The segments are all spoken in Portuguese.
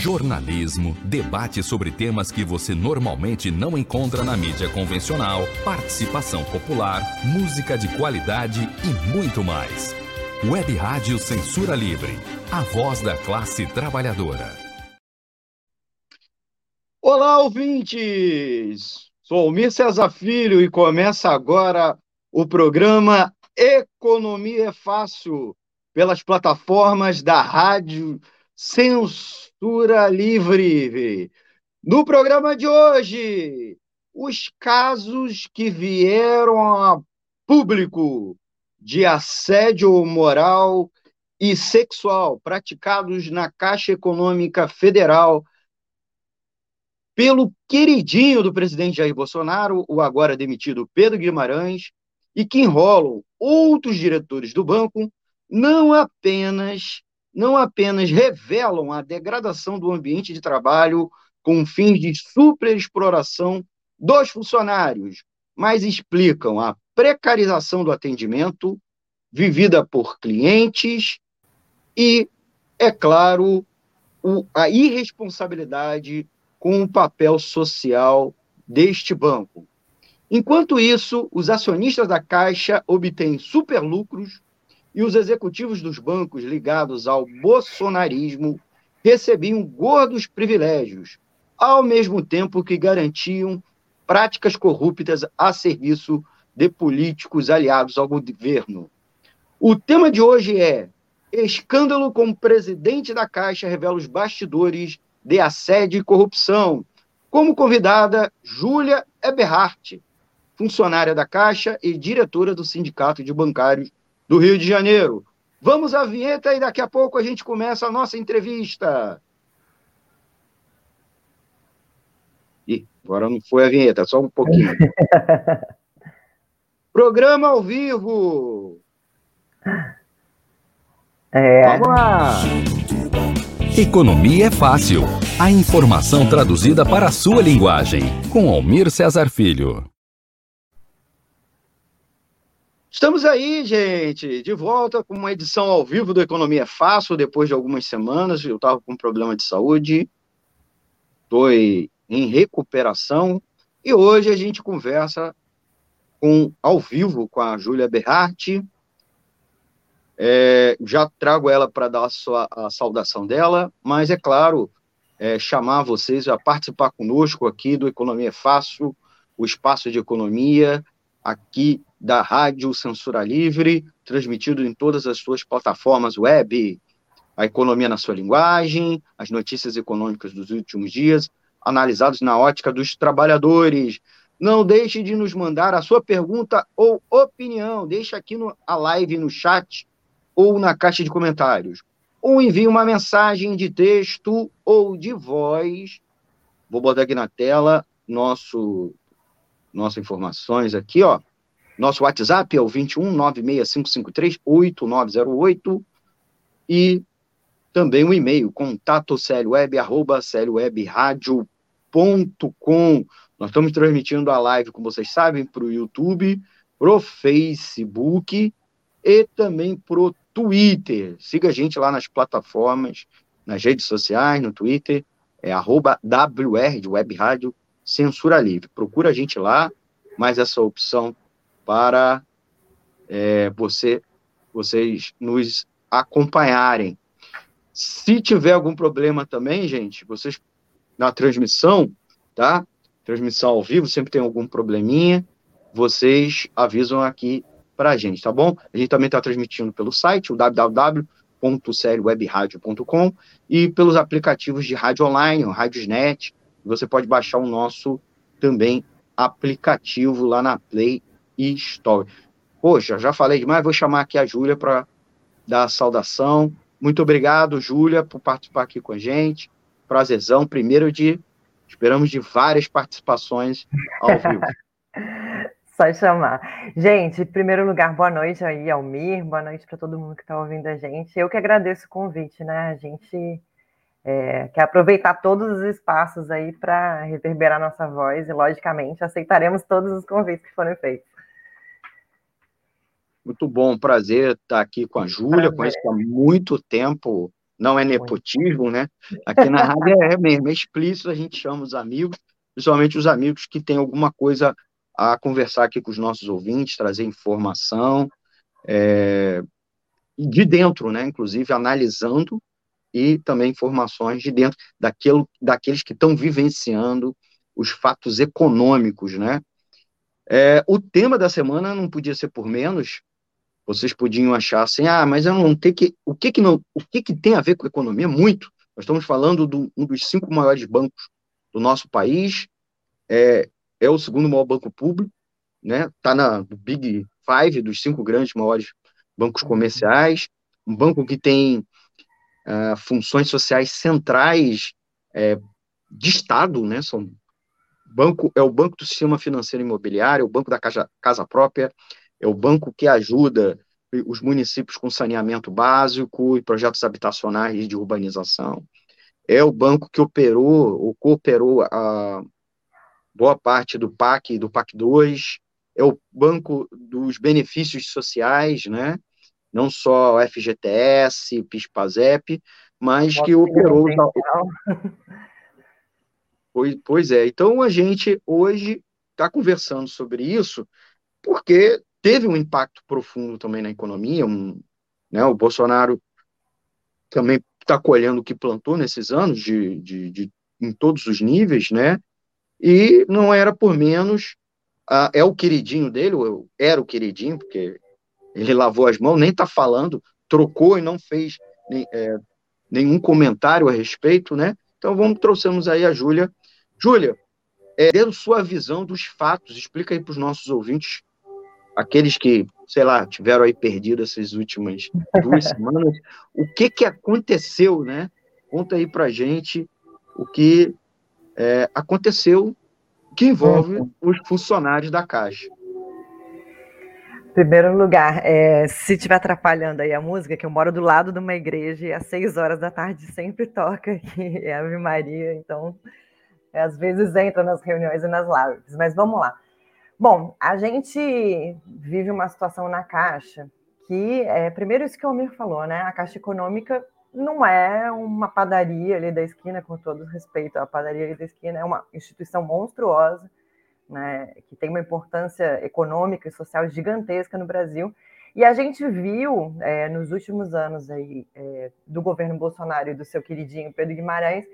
jornalismo, debate sobre temas que você normalmente não encontra na mídia convencional, participação popular, música de qualidade e muito mais. Web Rádio Censura Livre, a voz da classe trabalhadora. Olá, ouvintes! Sou Almir César Filho e começa agora o programa Economia é Fácil, pelas plataformas da Rádio Censura Livre. No programa de hoje, os casos que vieram a público de assédio moral e sexual praticados na Caixa Econômica Federal pelo queridinho do presidente Jair Bolsonaro, o agora demitido Pedro Guimarães, e que enrolam outros diretores do banco, não apenas não apenas revelam a degradação do ambiente de trabalho com fins de superexploração dos funcionários, mas explicam a precarização do atendimento vivida por clientes e, é claro, o, a irresponsabilidade com o papel social deste banco. Enquanto isso, os acionistas da Caixa obtêm superlucros e os executivos dos bancos ligados ao bolsonarismo recebiam gordos privilégios, ao mesmo tempo que garantiam práticas corruptas a serviço de políticos aliados ao governo. O tema de hoje é Escândalo com presidente da Caixa revela os bastidores de assédio e corrupção. Como convidada, Júlia Eberhardt, funcionária da Caixa e diretora do Sindicato de Bancários do Rio de Janeiro. Vamos à vinheta e daqui a pouco a gente começa a nossa entrevista. Ih, agora não foi a vinheta, só um pouquinho. Programa ao vivo. É. Vamos lá. Economia é fácil. A informação traduzida para a sua linguagem. Com Almir Cesar Filho. Estamos aí, gente, de volta com uma edição ao vivo do Economia Fácil, depois de algumas semanas. Eu estava com um problema de saúde, estou em recuperação, e hoje a gente conversa com, ao vivo com a Júlia Berratti. É, já trago ela para dar a, sua, a saudação dela, mas é claro, é, chamar vocês a participar conosco aqui do Economia Fácil, o espaço de economia, aqui da Rádio Censura Livre, transmitido em todas as suas plataformas web, a economia na sua linguagem, as notícias econômicas dos últimos dias, analisados na ótica dos trabalhadores. Não deixe de nos mandar a sua pergunta ou opinião, deixe aqui no, a live no chat ou na caixa de comentários. Ou envie uma mensagem de texto ou de voz. Vou botar aqui na tela nosso nossas informações aqui, ó. Nosso WhatsApp é o 21 96553 8908 e também o e-mail contato arroba. Nós estamos transmitindo a live, como vocês sabem, para o YouTube, para o Facebook e também para o Twitter. Siga a gente lá nas plataformas, nas redes sociais, no Twitter, é arroba WR de Web Rádio Censura Livre. Procura a gente lá, mais essa opção para é, você, vocês nos acompanharem. Se tiver algum problema também, gente, vocês na transmissão, tá? Transmissão ao vivo, sempre tem algum probleminha, vocês avisam aqui para a gente, tá bom? A gente também está transmitindo pelo site, o www.seriewebradio.com e pelos aplicativos de rádio online, o Radiosnet. Você pode baixar o nosso também aplicativo lá na Play e Story. Poxa, já falei demais, vou chamar aqui a Júlia para dar a saudação. Muito obrigado, Júlia, por participar aqui com a gente. Prazerzão, primeiro de, esperamos de várias participações ao vivo. Só chamar. Gente, em primeiro lugar, boa noite aí, Almir, boa noite para todo mundo que está ouvindo a gente. Eu que agradeço o convite, né? A gente é, quer aproveitar todos os espaços aí para reverberar nossa voz e, logicamente, aceitaremos todos os convites que forem feitos. Muito bom, prazer estar aqui com a Júlia, conheço há muito tempo não é nepotismo, né? Aqui na rádio é mesmo, é explícito, a gente chama os amigos, principalmente os amigos que têm alguma coisa a conversar aqui com os nossos ouvintes, trazer informação, é, de dentro, né? Inclusive analisando e também informações de dentro daquilo, daqueles que estão vivenciando os fatos econômicos, né? É, o tema da semana não podia ser por menos. Vocês podiam achar assim, ah, mas eu não tenho que, o que que não, o que que tem a ver com economia? Muito. Nós estamos falando de um dos cinco maiores bancos do nosso país, é, é o segundo maior banco público, né? Está na Big Five dos cinco grandes maiores bancos comerciais, um banco que tem uh, funções sociais centrais é, de Estado, né? São banco é o banco do sistema financeiro imobiliário, é o banco da casa, casa própria, é o banco que ajuda os municípios com saneamento básico e projetos habitacionais de urbanização. É o banco que operou ou cooperou a boa parte do PAC, do PAC 2, é o banco dos benefícios sociais, né? Não só o FGTS, PIS-PASEP, mas Nossa, que operou... Pois, pois é, então a gente hoje está conversando sobre isso porque teve um impacto profundo também na economia, um, né, o Bolsonaro também está colhendo o que plantou nesses anos, de, de, de, em todos os níveis, né, e não era por menos, uh, é o queridinho dele, era o queridinho, porque ele lavou as mãos, nem está falando, trocou e não fez nem, é, nenhum comentário a respeito, né, então vamos, trouxemos aí a Júlia. Júlia, é, dando sua visão dos fatos, explica aí para os nossos ouvintes aqueles que, sei lá, tiveram aí perdido essas últimas duas semanas, o que que aconteceu, né? Conta aí pra gente o que é, aconteceu que envolve uhum. os funcionários da Caixa. Primeiro lugar, é, se estiver atrapalhando aí a música, que eu moro do lado de uma igreja e às seis horas da tarde sempre toca aqui, é Ave Maria, então é, às vezes entra nas reuniões e nas lives, mas vamos lá. Bom, a gente vive uma situação na Caixa que, é, primeiro isso que o Almir falou, né? A Caixa Econômica não é uma padaria ali da esquina, com todo respeito à padaria ali da esquina, é uma instituição monstruosa, né, que tem uma importância econômica e social gigantesca no Brasil. E a gente viu é, nos últimos anos aí, é, do governo Bolsonaro e do seu queridinho Pedro Guimarães,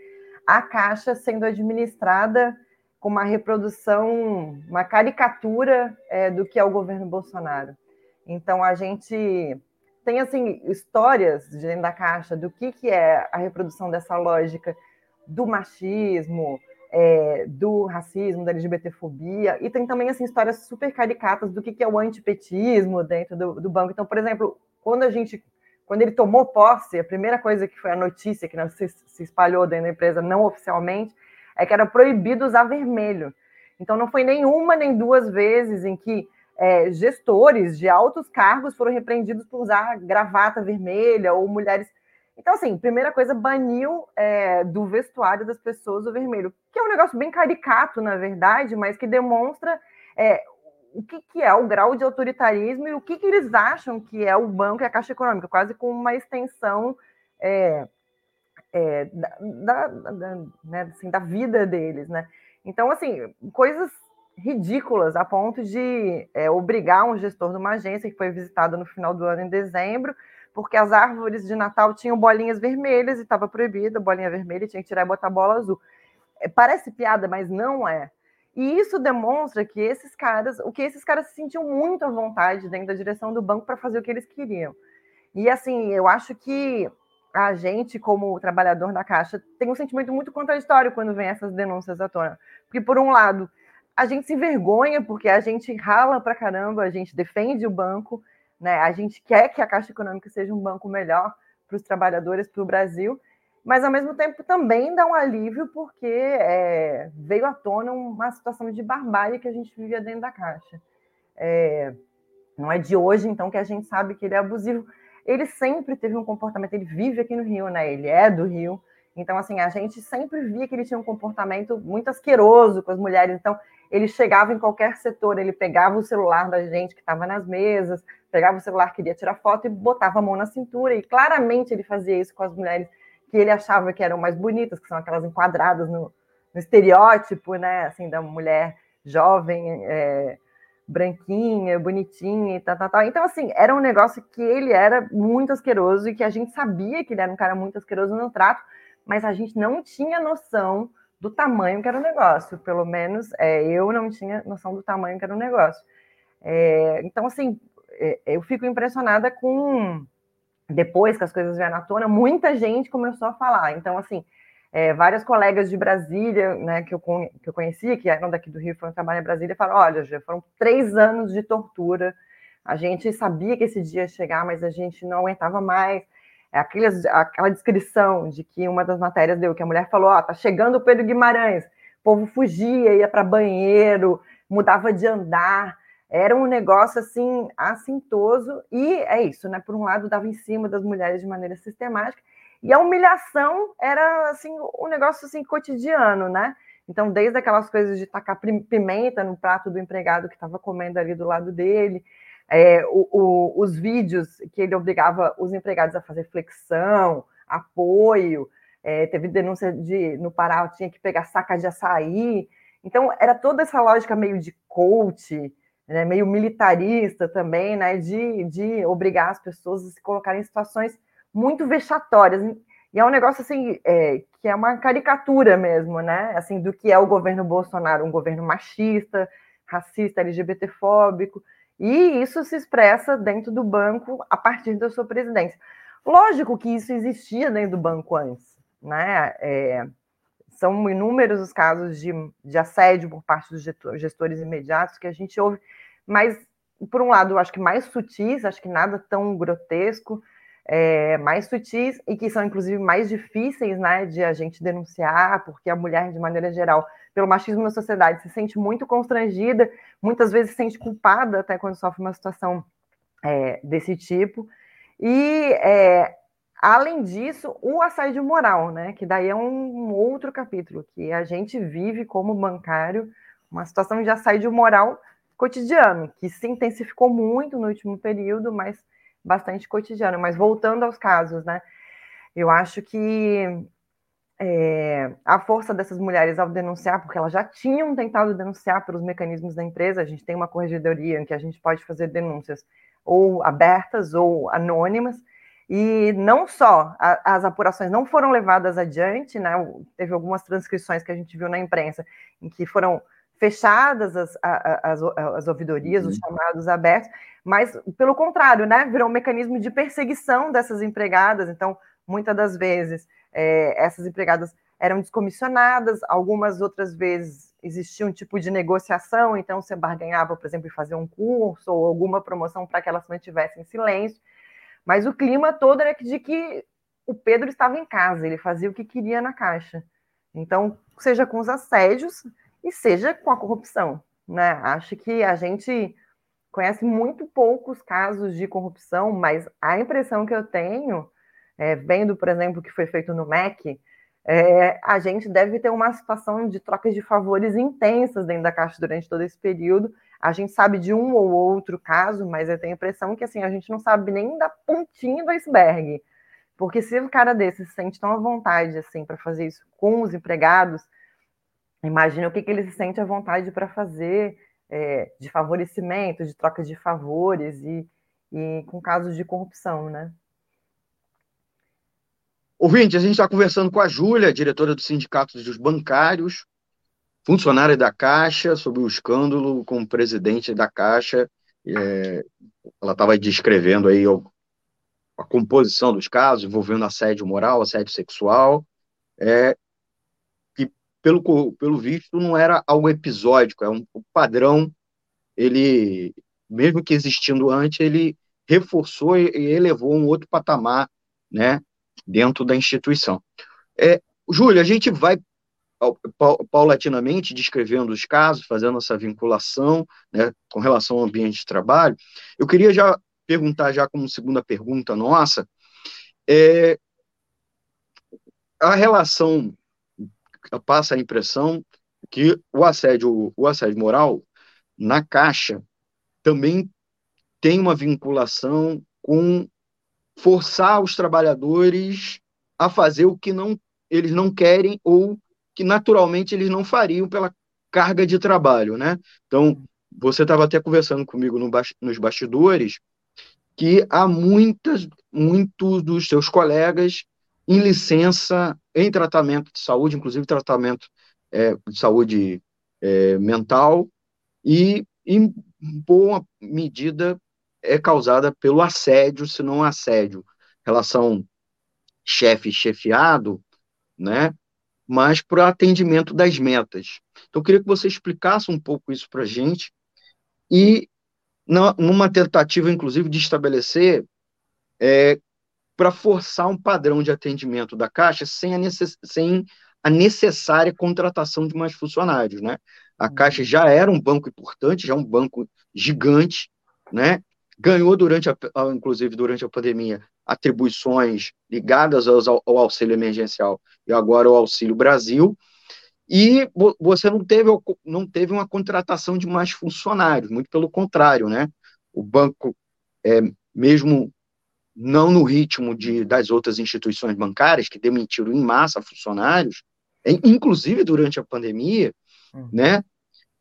a Caixa sendo administrada com uma reprodução, uma caricatura é, do que é o governo Bolsonaro. Então a gente tem assim histórias de dentro da caixa do que, que é a reprodução dessa lógica do machismo, é, do racismo, da LGBTfobia, e tem também assim histórias super caricatas do que, que é o antipetismo dentro do, do banco. Então, por exemplo, quando a gente quando ele tomou posse, a primeira coisa que foi a notícia que se, se espalhou dentro da empresa não oficialmente é que era proibido usar vermelho. Então, não foi nenhuma nem duas vezes em que é, gestores de altos cargos foram repreendidos por usar gravata vermelha ou mulheres. Então, assim, primeira coisa, baniu é, do vestuário das pessoas o vermelho, que é um negócio bem caricato, na verdade, mas que demonstra é, o que, que, é o grau de autoritarismo e o que, que, eles acham que é o banco e a Caixa Econômica, quase como uma extensão é, é, da, da, da, né, assim, da vida deles, né? Então, assim, coisas ridículas a ponto de é, obrigar um gestor de uma agência que foi visitado no final do ano, em dezembro, porque as árvores de Natal tinham bolinhas vermelhas e estava proibida bolinha vermelha, tinha que tirar e botar bola azul. É, parece piada, mas não é. E isso demonstra que esses caras, o que esses caras se sentiam muito à vontade dentro da direção do banco para fazer o que eles queriam. E assim, eu acho que a gente, como trabalhador da Caixa, tem um sentimento muito contraditório quando vem essas denúncias à tona. Porque, por um lado, a gente se envergonha porque a gente rala para caramba, a gente defende o banco, né? a gente quer que a Caixa Econômica seja um banco melhor para os trabalhadores, para o Brasil, mas ao mesmo tempo também dá um alívio porque é, veio à tona uma situação de barbárie que a gente vivia dentro da Caixa. É, não é de hoje, então, que a gente sabe que ele é abusivo ele sempre teve um comportamento, ele vive aqui no Rio, né? Ele é do Rio, Então, assim, a gente sempre via que ele tinha um comportamento muito asqueroso com as mulheres. Então, ele chegava em qualquer setor, ele pegava o celular da gente que estava nas mesas, pegava o celular, queria tirar foto e botava a mão na cintura. E claramente ele fazia isso com as mulheres que ele achava que eram mais bonitas, que são aquelas enquadradas no, no estereótipo, né, assim, da mulher jovem, é, branquinha, bonitinha e tal, tal, tal. Então, assim, era um negócio que ele era muito asqueroso e que a gente sabia que ele era um cara muito asqueroso no trato, mas a gente não tinha noção do tamanho que era o negócio. Pelo menos é, eu não tinha noção do tamanho que era o negócio. É, então, assim, eu fico impressionada com. Depois que as coisas vieram à tona, muita gente começou a falar. Então, assim, é, colegas de Brasília, né, que eu, que eu conhecia, que eram daqui do Rio, foram trabalhar em Brasília, falaram: olha, já foram três anos de tortura. A gente sabia que esse dia ia chegar, mas a gente não aguentava mais. É aquelas, aquela descrição de que uma das matérias deu, que a mulher falou: ó, oh, tá chegando o Pedro Guimarães, o povo fugia, ia para banheiro, mudava de andar. Era um negócio assim assintoso, e é isso, né? Por um lado, dava em cima das mulheres de maneira sistemática, e a humilhação era assim um negócio assim cotidiano, né? Então, desde aquelas coisas de tacar pimenta no prato do empregado que estava comendo ali do lado dele, é, o, o, os vídeos que ele obrigava os empregados a fazer flexão, apoio, é, teve denúncia de no Pará tinha que pegar saca de açaí. Então, era toda essa lógica meio de coach, né, meio militarista também, né, de, de obrigar as pessoas a se colocarem em situações muito vexatórias. E é um negócio assim é, que é uma caricatura mesmo, né? Assim, do que é o governo Bolsonaro, um governo machista, racista, LGBTfóbico, e isso se expressa dentro do banco a partir da sua presidência. Lógico que isso existia dentro do banco antes, né? É, são inúmeros os casos de, de assédio por parte dos gestores imediatos que a gente ouve, mas, por um lado, acho que mais sutis, acho que nada tão grotesco, é, mais sutis e que são, inclusive, mais difíceis né, de a gente denunciar, porque a mulher, de maneira geral, pelo machismo na sociedade, se sente muito constrangida, muitas vezes se sente culpada até quando sofre uma situação é, desse tipo. E, é, além disso, o assédio moral, né, que daí é um outro capítulo, que a gente vive como bancário uma situação de assédio moral cotidiano, que se intensificou muito no último período, mas bastante cotidiano. Mas voltando aos casos, né? Eu acho que é, a força dessas mulheres ao denunciar, porque elas já tinham tentado denunciar pelos mecanismos da empresa, a gente tem uma corregedoria em que a gente pode fazer denúncias ou abertas ou anônimas, e não só a, as apurações não foram levadas adiante, né? Teve algumas transcrições que a gente viu na imprensa em que foram fechadas as, as, as ouvidorias, uhum. os chamados abertos, mas pelo contrário, né, virou um mecanismo de perseguição dessas empregadas. Então, muitas das vezes, é, essas empregadas eram descomissionadas, algumas outras vezes existia um tipo de negociação, então você barganhava, por exemplo, em fazer um curso ou alguma promoção para que elas mantivessem silêncio. Mas o clima todo era de que o Pedro estava em casa, ele fazia o que queria na caixa. Então, seja com os assédios, e seja com a corrupção. Né? Acho que a gente conhece muito poucos casos de corrupção, mas a impressão que eu tenho, é, vendo, por exemplo, o que foi feito no MEC, é, a gente deve ter uma situação de trocas de favores intensas dentro da Caixa durante todo esse período. A gente sabe de um ou outro caso, mas eu tenho a impressão que assim, a gente não sabe nem da pontinha do iceberg. Porque se o cara desse se sente tão à vontade assim para fazer isso com os empregados, Imagina o que, que ele se sente à vontade para fazer é, de favorecimento, de troca de favores e, e com casos de corrupção, né? Ouvinte, a gente está conversando com a Júlia, diretora do Sindicato dos Bancários, funcionária da Caixa, sobre o escândalo com o presidente da Caixa. É, ela estava descrevendo aí a composição dos casos envolvendo assédio moral, assédio sexual. É, pelo, pelo visto, não era algo episódico, é um, padrão. Ele, mesmo que existindo antes, ele reforçou e, e elevou um outro patamar, né, dentro da instituição. É, Júlio, a gente vai paulatinamente descrevendo os casos, fazendo essa vinculação, né, com relação ao ambiente de trabalho. Eu queria já perguntar já como segunda pergunta nossa, é, a relação passa a impressão que o assédio, o assédio moral na Caixa também tem uma vinculação com forçar os trabalhadores a fazer o que não, eles não querem ou que naturalmente eles não fariam pela carga de trabalho, né? Então, você estava até conversando comigo no, nos bastidores que há muitas, muitos dos seus colegas em licença em tratamento de saúde, inclusive tratamento é, de saúde é, mental, e em boa medida é causada pelo assédio, se não assédio, relação chefe-chefiado, né? Mas para atendimento das metas. Então, eu queria que você explicasse um pouco isso para a gente e numa tentativa, inclusive, de estabelecer é, para forçar um padrão de atendimento da Caixa sem a, necess, sem a necessária contratação de mais funcionários, né? A Caixa já era um banco importante, já um banco gigante, né? Ganhou durante, a, inclusive durante a pandemia, atribuições ligadas aos, ao auxílio emergencial e agora ao Auxílio Brasil, e você não teve, não teve uma contratação de mais funcionários, muito pelo contrário, né? O banco, é, mesmo não no ritmo de, das outras instituições bancárias, que demitiram em massa funcionários, inclusive durante a pandemia, uhum. né,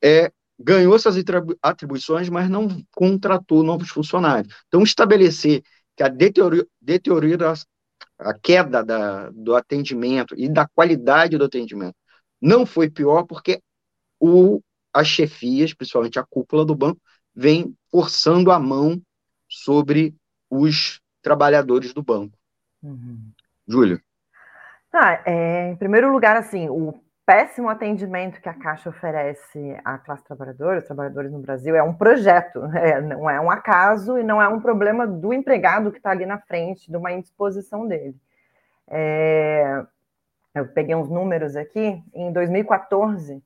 é, ganhou essas atribuições, mas não contratou novos funcionários. Então, estabelecer que a deteriora, a queda da, do atendimento e da qualidade do atendimento não foi pior porque o, as chefias, principalmente a cúpula do banco, vem forçando a mão sobre os trabalhadores do banco. Uhum. Júlio. Ah, é, em primeiro lugar, assim, o péssimo atendimento que a Caixa oferece à classe trabalhadora, os trabalhadores no Brasil, é um projeto, é, não é um acaso e não é um problema do empregado que está ali na frente, de uma indisposição dele. É, eu peguei uns números aqui, em 2014,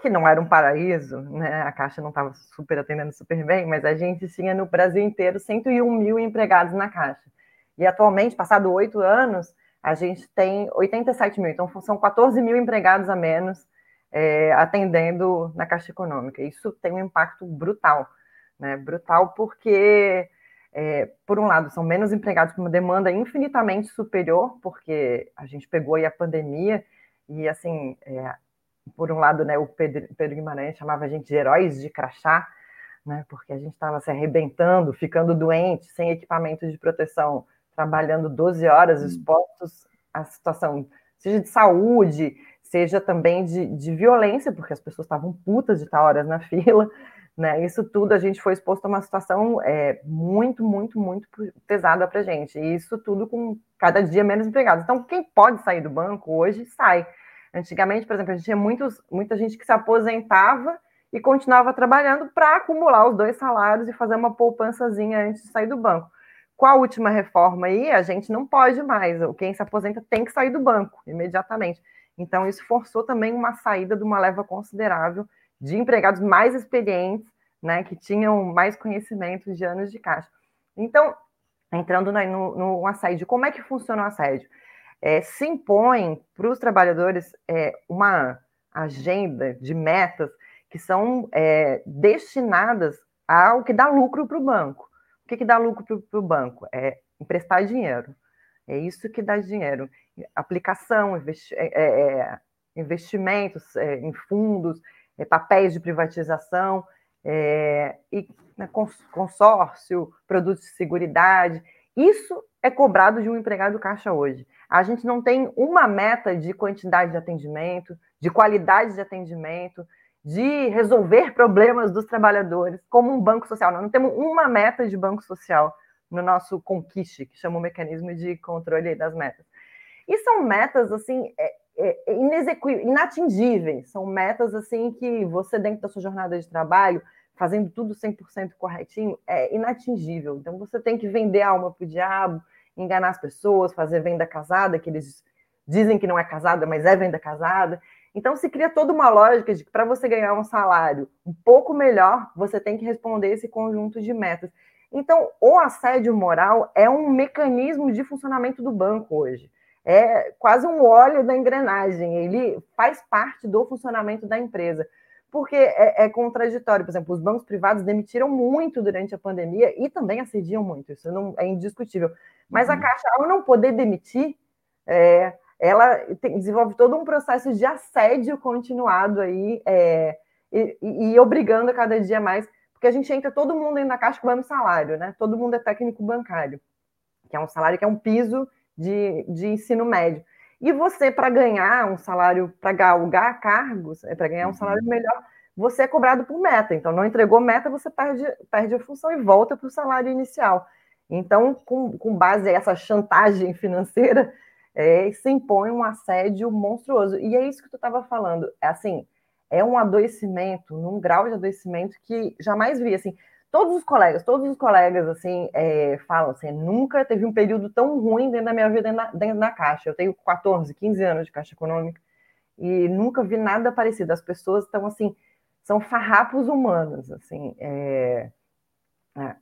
que não era um paraíso, né? a Caixa não estava super atendendo super bem, mas a gente tinha no Brasil inteiro 101 mil empregados na Caixa. E atualmente, passado oito anos, a gente tem 87 mil, então são 14 mil empregados a menos é, atendendo na Caixa Econômica. Isso tem um impacto brutal, né? Brutal porque, é, por um lado, são menos empregados com uma demanda infinitamente superior, porque a gente pegou aí a pandemia e, assim, é, por um lado, né, o Pedro, Pedro Guimarães chamava a gente de heróis de crachá, né, porque a gente estava se arrebentando, ficando doente, sem equipamento de proteção, trabalhando 12 horas hum. expostos à situação, seja de saúde, seja também de, de violência, porque as pessoas estavam putas de estar horas na fila, né? Isso tudo a gente foi exposto a uma situação é, muito, muito, muito pesada para a gente. E isso tudo com cada dia menos empregados. Então, quem pode sair do banco hoje sai. Antigamente, por exemplo, a gente tinha muitos, muita gente que se aposentava e continuava trabalhando para acumular os dois salários e fazer uma poupançazinha antes de sair do banco. Com a última reforma aí, a gente não pode mais. Quem se aposenta tem que sair do banco imediatamente. Então, isso forçou também uma saída de uma leva considerável de empregados mais experientes, né, que tinham mais conhecimento de anos de caixa. Então, entrando no, no assédio, como é que funciona o assédio? é, se impõe para os trabalhadores é, uma agenda de metas que são é, destinadas ao que dá lucro para o banco. O que, que dá lucro para o banco? É emprestar dinheiro. É isso que dá dinheiro. Aplicação, investi é, é, é, investimentos em fundos, papéis de privatização, e né, consórcio, produtos de seguridade. Isso é cobrado de um empregado caixa hoje. A gente não tem uma meta de quantidade de atendimento, de qualidade de atendimento, de resolver problemas dos trabalhadores, como um banco social. Nós não temos uma meta de banco social no nosso conquiste, que chama o mecanismo de controle das metas. E são metas, assim, é, é, é inatingíveis. São metas, assim, que você, dentro da sua jornada de trabalho, fazendo tudo 100% corretinho, é inatingível. Então, você tem que vender a alma para o diabo, enganar as pessoas, fazer venda casada, que eles dizem que não é casada, mas é venda casada. Então se cria toda uma lógica de que para você ganhar um salário um pouco melhor, você tem que responder esse conjunto de metas. Então, o assédio moral é um mecanismo de funcionamento do banco hoje. é quase um óleo da engrenagem, ele faz parte do funcionamento da empresa. Porque é, é contraditório, por exemplo, os bancos privados demitiram muito durante a pandemia e também assediam muito, isso não é indiscutível. Mas uhum. a Caixa, ao não poder demitir, é, ela tem, desenvolve todo um processo de assédio continuado aí, é, e, e, obrigando cada dia mais, porque a gente entra todo mundo na Caixa com o mesmo salário, né? Todo mundo é técnico bancário, que é um salário que é um piso de, de ensino médio. E você, para ganhar um salário, para galgar cargos, é para ganhar um uhum. salário melhor, você é cobrado por meta. Então, não entregou meta, você perde, perde a função e volta para o salário inicial. Então, com, com base nessa chantagem financeira, é, se impõe um assédio monstruoso. E é isso que tu estava falando. É assim, é um adoecimento, num grau de adoecimento que jamais vi. Assim, todos os colegas, todos os colegas, assim, é, falam assim, nunca teve um período tão ruim dentro da minha vida dentro da, dentro da Caixa. Eu tenho 14, 15 anos de Caixa Econômica e nunca vi nada parecido. As pessoas estão, assim, são farrapos humanos, assim, é,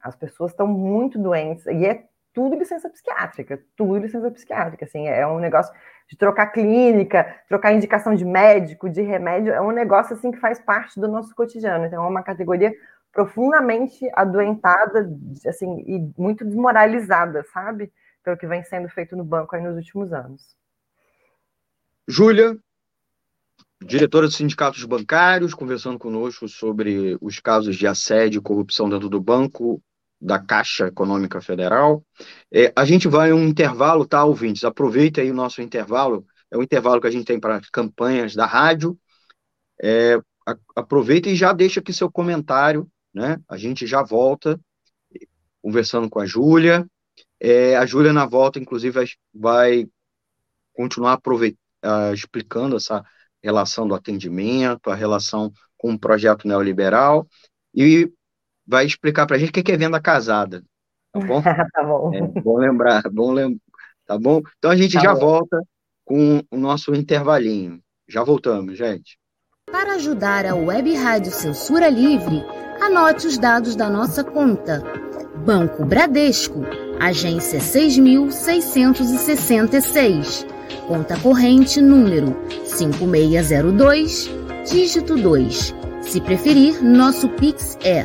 as pessoas estão muito doentes e é tudo licença psiquiátrica, tudo licença psiquiátrica, assim, é um negócio de trocar clínica, trocar indicação de médico, de remédio, é um negócio, assim, que faz parte do nosso cotidiano, então é uma categoria profundamente adoentada, assim, e muito desmoralizada, sabe? Pelo que vem sendo feito no banco aí nos últimos anos. Júlia, diretora dos sindicatos bancários, conversando conosco sobre os casos de assédio e corrupção dentro do banco da Caixa Econômica Federal. É, a gente vai um intervalo, tá, ouvintes? Aproveita aí o nosso intervalo, é o intervalo que a gente tem para campanhas da rádio. É, a, aproveita e já deixa aqui seu comentário né? A gente já volta conversando com a Júlia. É, a Júlia, na volta, inclusive, vai, continuar uh, explicando essa relação do atendimento, a relação com o projeto neoliberal, e vai explicar para a gente o que é venda casada. Tá bom? tá bom. É, bom lembrar, bom lembrar. Tá bom? Então a gente tá já bom. volta com o nosso intervalinho. Já voltamos, gente. Para ajudar a Web Rádio Censura Livre, Anote os dados da nossa conta. Banco Bradesco, agência 6666. Conta corrente número 5602, dígito 2. Se preferir, nosso Pix é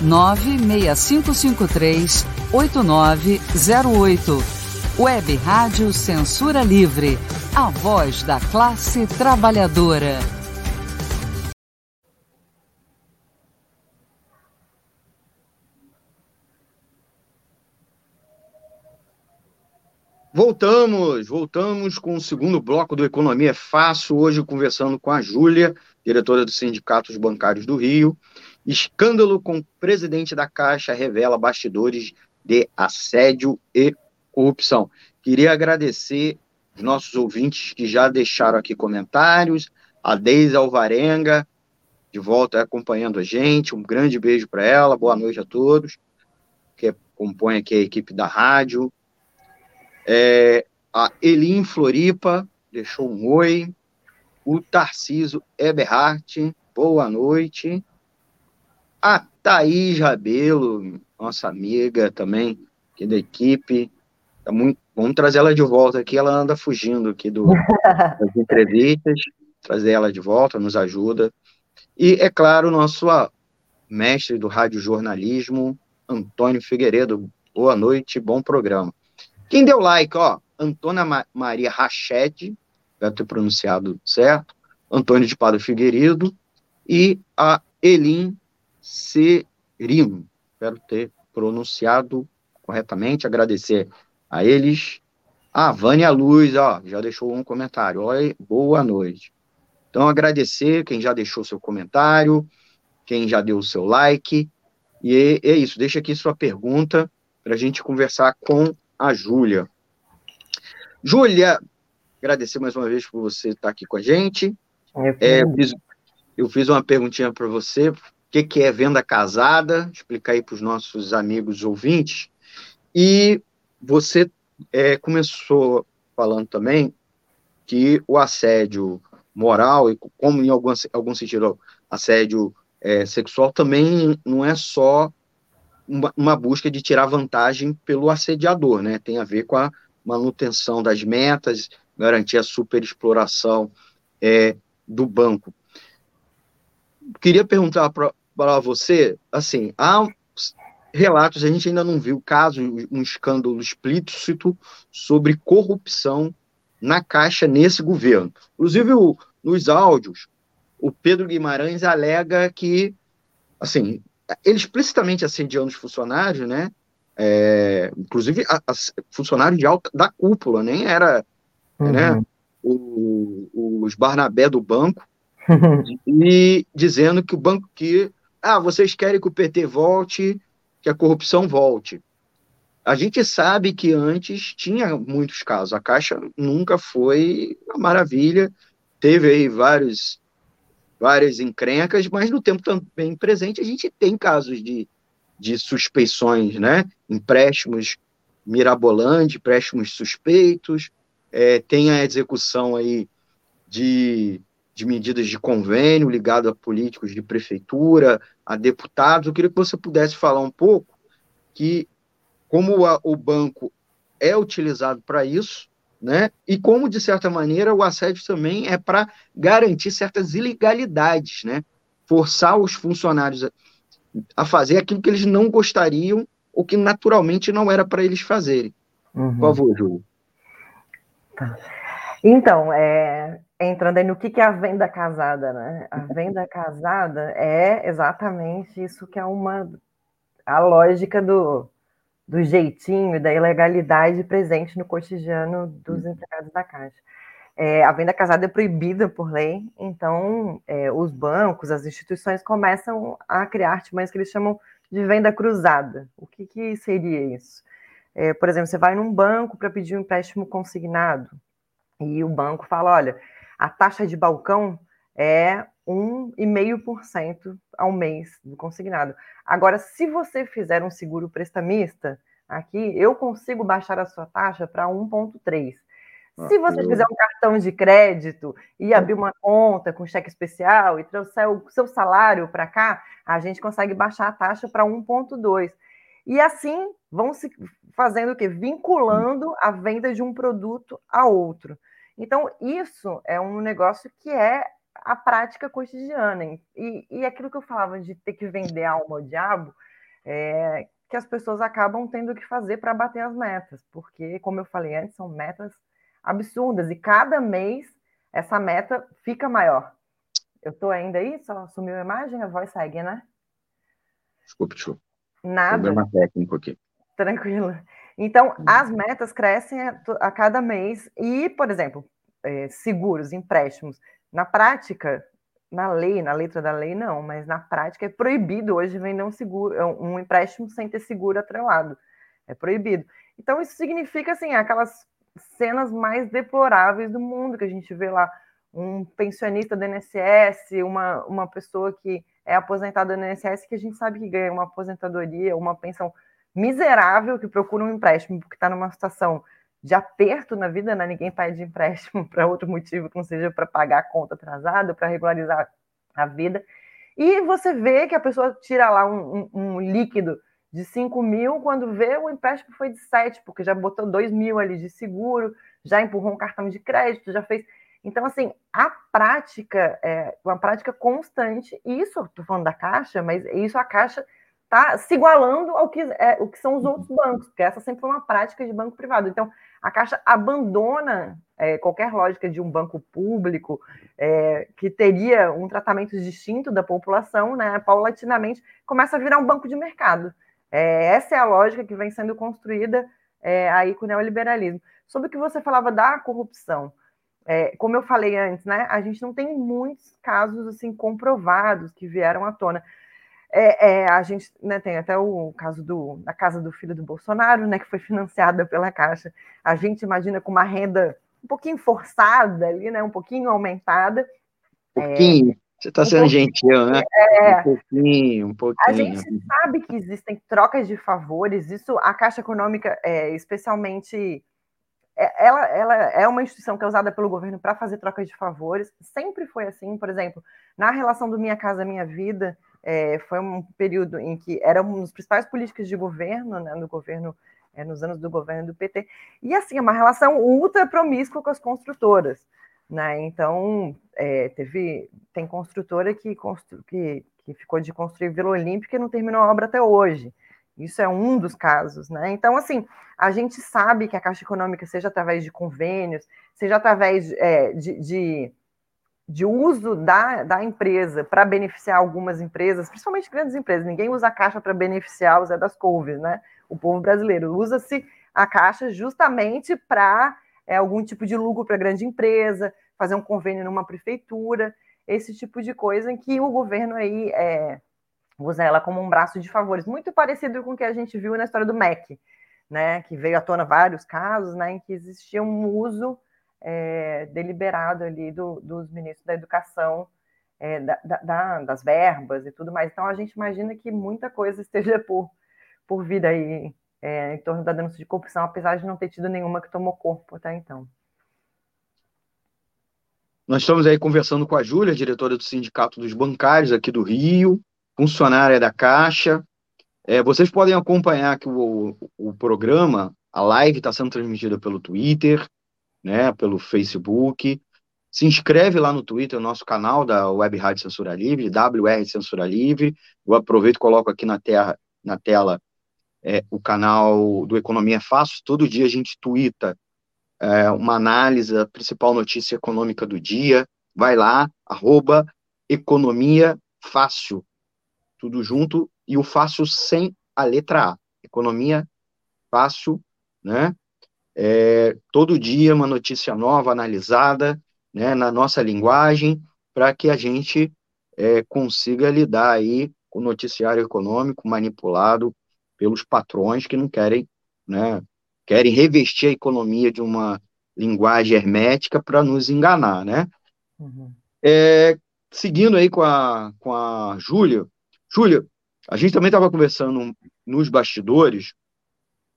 96553 8908. Web Rádio Censura Livre, a voz da classe trabalhadora. Voltamos, voltamos com o segundo bloco do Economia é Fácil, hoje conversando com a Júlia, diretora dos Sindicatos Bancários do Rio. Escândalo com presidente da Caixa revela bastidores de assédio e corrupção. Queria agradecer os nossos ouvintes que já deixaram aqui comentários, a Deise Alvarenga, de volta acompanhando a gente, um grande beijo para ela, boa noite a todos, que compõe aqui a equipe da rádio, é, a Elim Floripa deixou um oi. o Tarciso Eberhardt, boa noite. A Thaís Rabelo, nossa amiga também, aqui da equipe. Tá muito, vamos trazer ela de volta aqui, ela anda fugindo aqui do, das entrevistas. Trazer ela de volta nos ajuda. E, é claro, nosso mestre do rádio jornalismo, Antônio Figueiredo. Boa noite, bom programa. Quem deu like, ó, Antônia Ma Maria Rached, deve ter pronunciado certo, Antônio de Padre Figueiredo e a Elim Serino. Espero ter pronunciado corretamente, agradecer a eles. A Vânia Luz, ó, já deixou um comentário. Oi, boa noite. Então, agradecer quem já deixou seu comentário, quem já deu o seu like. E é isso, deixa aqui sua pergunta para a gente conversar com a Júlia. Júlia, agradecer mais uma vez por você estar aqui com a gente. É, eu, fiz, eu fiz uma perguntinha para você. O que, que é venda casada? Explicar aí para os nossos amigos ouvintes. E você é, começou falando também que o assédio moral, e como em algum, algum sentido assédio é, sexual também não é só uma, uma, busca de tirar vantagem pelo assediador, né? Tem a ver com a manutenção das metas, garantir a superexploração é, do banco. Queria perguntar para você, assim, há relatos, a gente ainda não viu caso, um escândalo explícito sobre corrupção na Caixa nesse governo. Inclusive, o, nos áudios, o Pedro Guimarães alega que, assim, ele explicitamente assediando os funcionários, né? É, inclusive a, a, funcionário de alta da cúpula, nem era uhum. né, o, os Barnabé do banco, e dizendo que o banco que ah, vocês querem que o PT volte, que a corrupção volte. A gente sabe que antes tinha muitos casos, a Caixa nunca foi uma maravilha, teve aí vários várias encrencas, mas no tempo também presente a gente tem casos de, de suspeições, né? Empréstimos mirabolantes, empréstimos suspeitos, é, tem a execução aí de, de medidas de convênio ligado a políticos de prefeitura, a deputados. Eu queria que você pudesse falar um pouco que como a, o banco é utilizado para isso, né? E como, de certa maneira, o assédio também é para garantir certas ilegalidades, né? Forçar os funcionários a, a, fazer aquilo que eles não gostariam ou que naturalmente não era para eles fazerem. Uhum. Por favor, Júlio. Tá. Então, é, entrando aí no que, que é a venda casada, né? A venda casada é exatamente isso que é uma a lógica do, do jeitinho, da ilegalidade presente no cotidiano dos hum. empregados da Caixa. É, a venda casada é proibida por lei, então é, os bancos, as instituições começam a criar artimanhas que eles chamam de venda cruzada. O que, que seria isso? É, por exemplo, você vai num banco para pedir um empréstimo consignado e o banco fala: olha, a taxa de balcão é 1,5% ao mês do consignado. Agora, se você fizer um seguro prestamista, aqui eu consigo baixar a sua taxa para 1,3%. Se você fizer um cartão de crédito e abrir uma conta com cheque especial e trouxer o seu salário para cá, a gente consegue baixar a taxa para 1,2. E assim vão se fazendo o quê? Vinculando a venda de um produto a outro. Então, isso é um negócio que é a prática cotidiana. E, e aquilo que eu falava de ter que vender alma ao diabo, é que as pessoas acabam tendo que fazer para bater as metas, porque, como eu falei antes, são metas absurdas, e cada mês essa meta fica maior. Eu estou ainda aí? Só sumiu a imagem? A voz segue, né? Desculpe, desculpe. Nada. Problema técnico aqui. Tranquilo. Então, as metas crescem a, a cada mês e, por exemplo, é, seguros, empréstimos. Na prática, na lei, na letra da lei, não, mas na prática é proibido hoje vender um seguro, é um empréstimo sem ter seguro atrelado. É proibido. Então, isso significa, assim, aquelas cenas mais deploráveis do mundo que a gente vê lá. Um pensionista do INSS, uma, uma pessoa que é aposentada do INSS, que a gente sabe que ganha uma aposentadoria, uma pensão miserável, que procura um empréstimo porque está numa situação de aperto na vida, né? Ninguém pede empréstimo para outro motivo que não seja para pagar a conta atrasada, para regularizar a vida. E você vê que a pessoa tira lá um, um, um, líquido de 5 mil, quando vê o empréstimo foi de 7, porque já botou 2 mil ali de seguro, já empurrou um cartão de crédito, já fez. Então, assim, a prática é uma prática constante. Isso, estou falando da Caixa, mas isso a Caixa está se igualando ao que, é, o que são os outros bancos, porque essa sempre foi uma prática de banco privado. Então, a Caixa abandona é, qualquer lógica de um banco público é, que teria um tratamento distinto da população, né, paulatinamente começa a virar um banco de mercado. É, essa é a lógica que vem sendo construída é, aí com o neoliberalismo. Sobre o que você falava da corrupção, é, como eu falei antes, né, a gente não tem muitos casos assim comprovados que vieram à tona. É, é, a gente né, tem até o caso do, da casa do filho do Bolsonaro, né, que foi financiada pela Caixa. A gente imagina com uma renda um pouquinho forçada ali, né, um pouquinho aumentada. Um pouquinho. É, Você está sendo um gentil, né? É, um pouquinho, um pouquinho. A gente sabe que existem trocas de favores. Isso a Caixa Econômica, é, especialmente é, ela, ela, é uma instituição que é usada pelo governo para fazer trocas de favores, sempre foi assim, por exemplo, na relação do Minha Casa Minha Vida, é, foi um período em que era um dos principais políticas de governo, né, no governo, é, nos anos do governo do PT, e assim, é uma relação ultra promíscua com as construtoras, né, então, é, teve, tem construtora que, constru, que, que ficou de construir Vila Olímpica e não terminou a obra até hoje, isso é um dos casos, né? Então, assim, a gente sabe que a Caixa Econômica, seja através de convênios, seja através é, de, de de uso da, da empresa para beneficiar algumas empresas, principalmente grandes empresas. Ninguém usa a caixa para beneficiar o Zé das Couves, né? O povo brasileiro usa-se a caixa justamente para é, algum tipo de lucro para grande empresa, fazer um convênio numa prefeitura, esse tipo de coisa em que o governo aí é, usa ela como um braço de favores, muito parecido com o que a gente viu na história do MEC, né? Que veio à tona vários casos, né? Em que existia um uso é, deliberado ali do, dos ministros da educação, é, da, da, das verbas e tudo mais. Então, a gente imagina que muita coisa esteja por, por vir aí é, em torno da denúncia de corrupção, apesar de não ter tido nenhuma que tomou corpo até então. Nós estamos aí conversando com a Júlia, diretora do Sindicato dos Bancários aqui do Rio, funcionária da Caixa. É, vocês podem acompanhar que o, o programa, a live está sendo transmitida pelo Twitter, né, pelo Facebook. Se inscreve lá no Twitter, nosso canal da Web Rádio Censura Livre, WR Censura Livre. Eu aproveito e coloco aqui na, terra, na tela é, o canal do Economia é Fácil. Todo dia a gente twitta é, uma análise da principal notícia econômica do dia. Vai lá, arroba Economia Fácil. Tudo junto, e o fácil sem a letra A. Economia Fácil, né? É, todo dia uma notícia nova, analisada, né, na nossa linguagem, para que a gente é, consiga lidar aí com o noticiário econômico manipulado pelos patrões que não querem, né, querem revestir a economia de uma linguagem hermética para nos enganar, né? Uhum. É, seguindo aí com a, com a Júlia, Júlia, a gente também estava conversando nos bastidores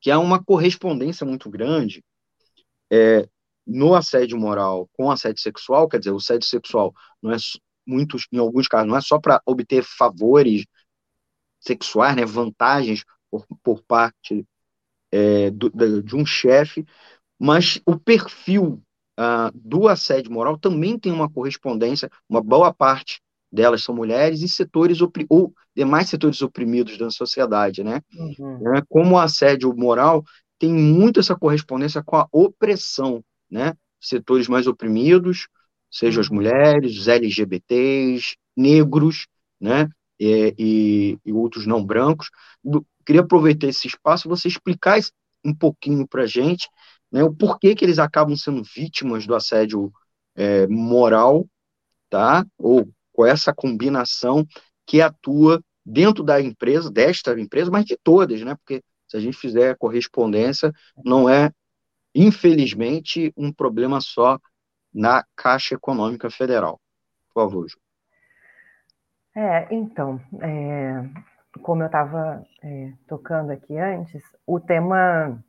que há uma correspondência muito grande é, no assédio moral com assédio sexual, quer dizer, o assédio sexual não é muitos, em alguns casos, não é só para obter favores sexuais, né, vantagens por, por parte é, do, de um chefe, mas o perfil uh, do assédio moral também tem uma correspondência, uma boa parte delas são mulheres e setores ou demais setores oprimidos da sociedade, né? Uhum. É, como o assédio moral tem muito essa correspondência com a opressão, né? Setores mais oprimidos, seja as uhum. mulheres, os LGBTs, negros, né? E, e, e outros não brancos. queria aproveitar esse espaço você explicar um pouquinho para gente, né? O porquê que eles acabam sendo vítimas do assédio é, moral, tá? Ou com essa combinação que atua dentro da empresa, desta empresa, mas de todas, né? Porque se a gente fizer a correspondência, não é, infelizmente, um problema só na Caixa Econômica Federal. Por favor, Ju. É, então, é, como eu estava é, tocando aqui antes, o tema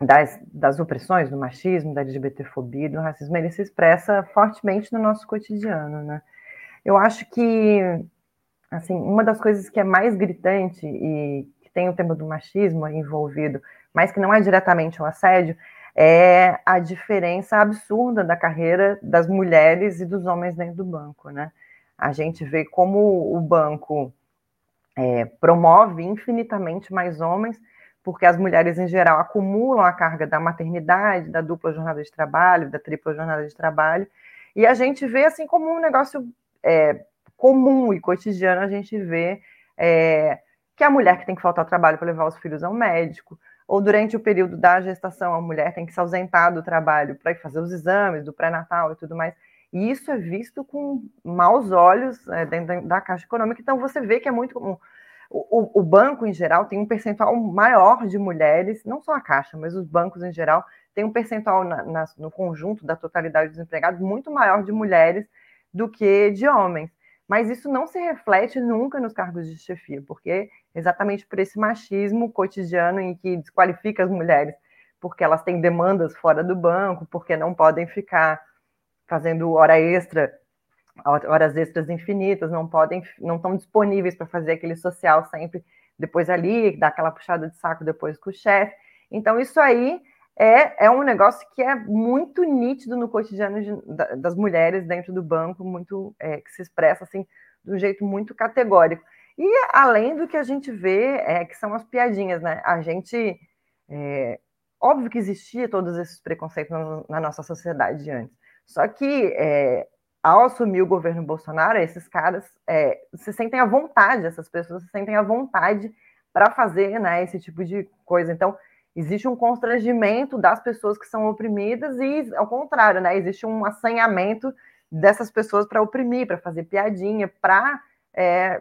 das, das opressões, do machismo, da LGBTfobia, do racismo, ele se expressa fortemente no nosso cotidiano, né? Eu acho que, assim, uma das coisas que é mais gritante e que tem o tema do machismo envolvido, mas que não é diretamente um assédio, é a diferença absurda da carreira das mulheres e dos homens dentro do banco, né? A gente vê como o banco é, promove infinitamente mais homens porque as mulheres, em geral, acumulam a carga da maternidade, da dupla jornada de trabalho, da tripla jornada de trabalho, e a gente vê assim como um negócio é, comum e cotidiano, a gente vê é, que a mulher que tem que faltar ao trabalho para levar os filhos ao médico, ou durante o período da gestação, a mulher tem que se ausentar do trabalho para ir fazer os exames do pré-natal e tudo mais. E isso é visto com maus olhos é, dentro da Caixa Econômica, então você vê que é muito comum o, o, banco, em geral, tem um percentual maior de mulheres, não só a Caixa, mas os bancos em geral, tem um percentual na, na, no conjunto da totalidade dos empregados muito maior de mulheres do que de homens. Mas isso não se reflete nunca nos cargos de chefia, porque exatamente por esse machismo cotidiano em que desqualifica as mulheres, porque elas têm demandas fora do banco, porque não podem ficar fazendo hora extra horas extras infinitas, não podem, não estão disponíveis para fazer aquele social sempre depois ali, dar aquela puxada de saco depois com o chefe. Então, isso aí é, é um negócio que é muito nítido no cotidiano de, das mulheres dentro do banco, muito é, que se expressa assim de um jeito muito categórico. E além do que a gente vê, é, que são as piadinhas, né? A gente. É, óbvio que existia todos esses preconceitos na, na nossa sociedade antes. Só que é, ao assumir o governo Bolsonaro, esses caras é, se sentem à vontade, essas pessoas se sentem à vontade para fazer né, esse tipo de coisa. Então, existe um constrangimento das pessoas que são oprimidas e, ao contrário, né, existe um assanhamento dessas pessoas para oprimir, para fazer piadinha, para. É,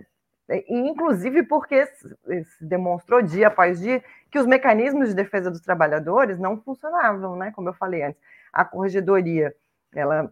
inclusive porque se demonstrou dia após dia que os mecanismos de defesa dos trabalhadores não funcionavam, né? Como eu falei antes, a corregedoria ela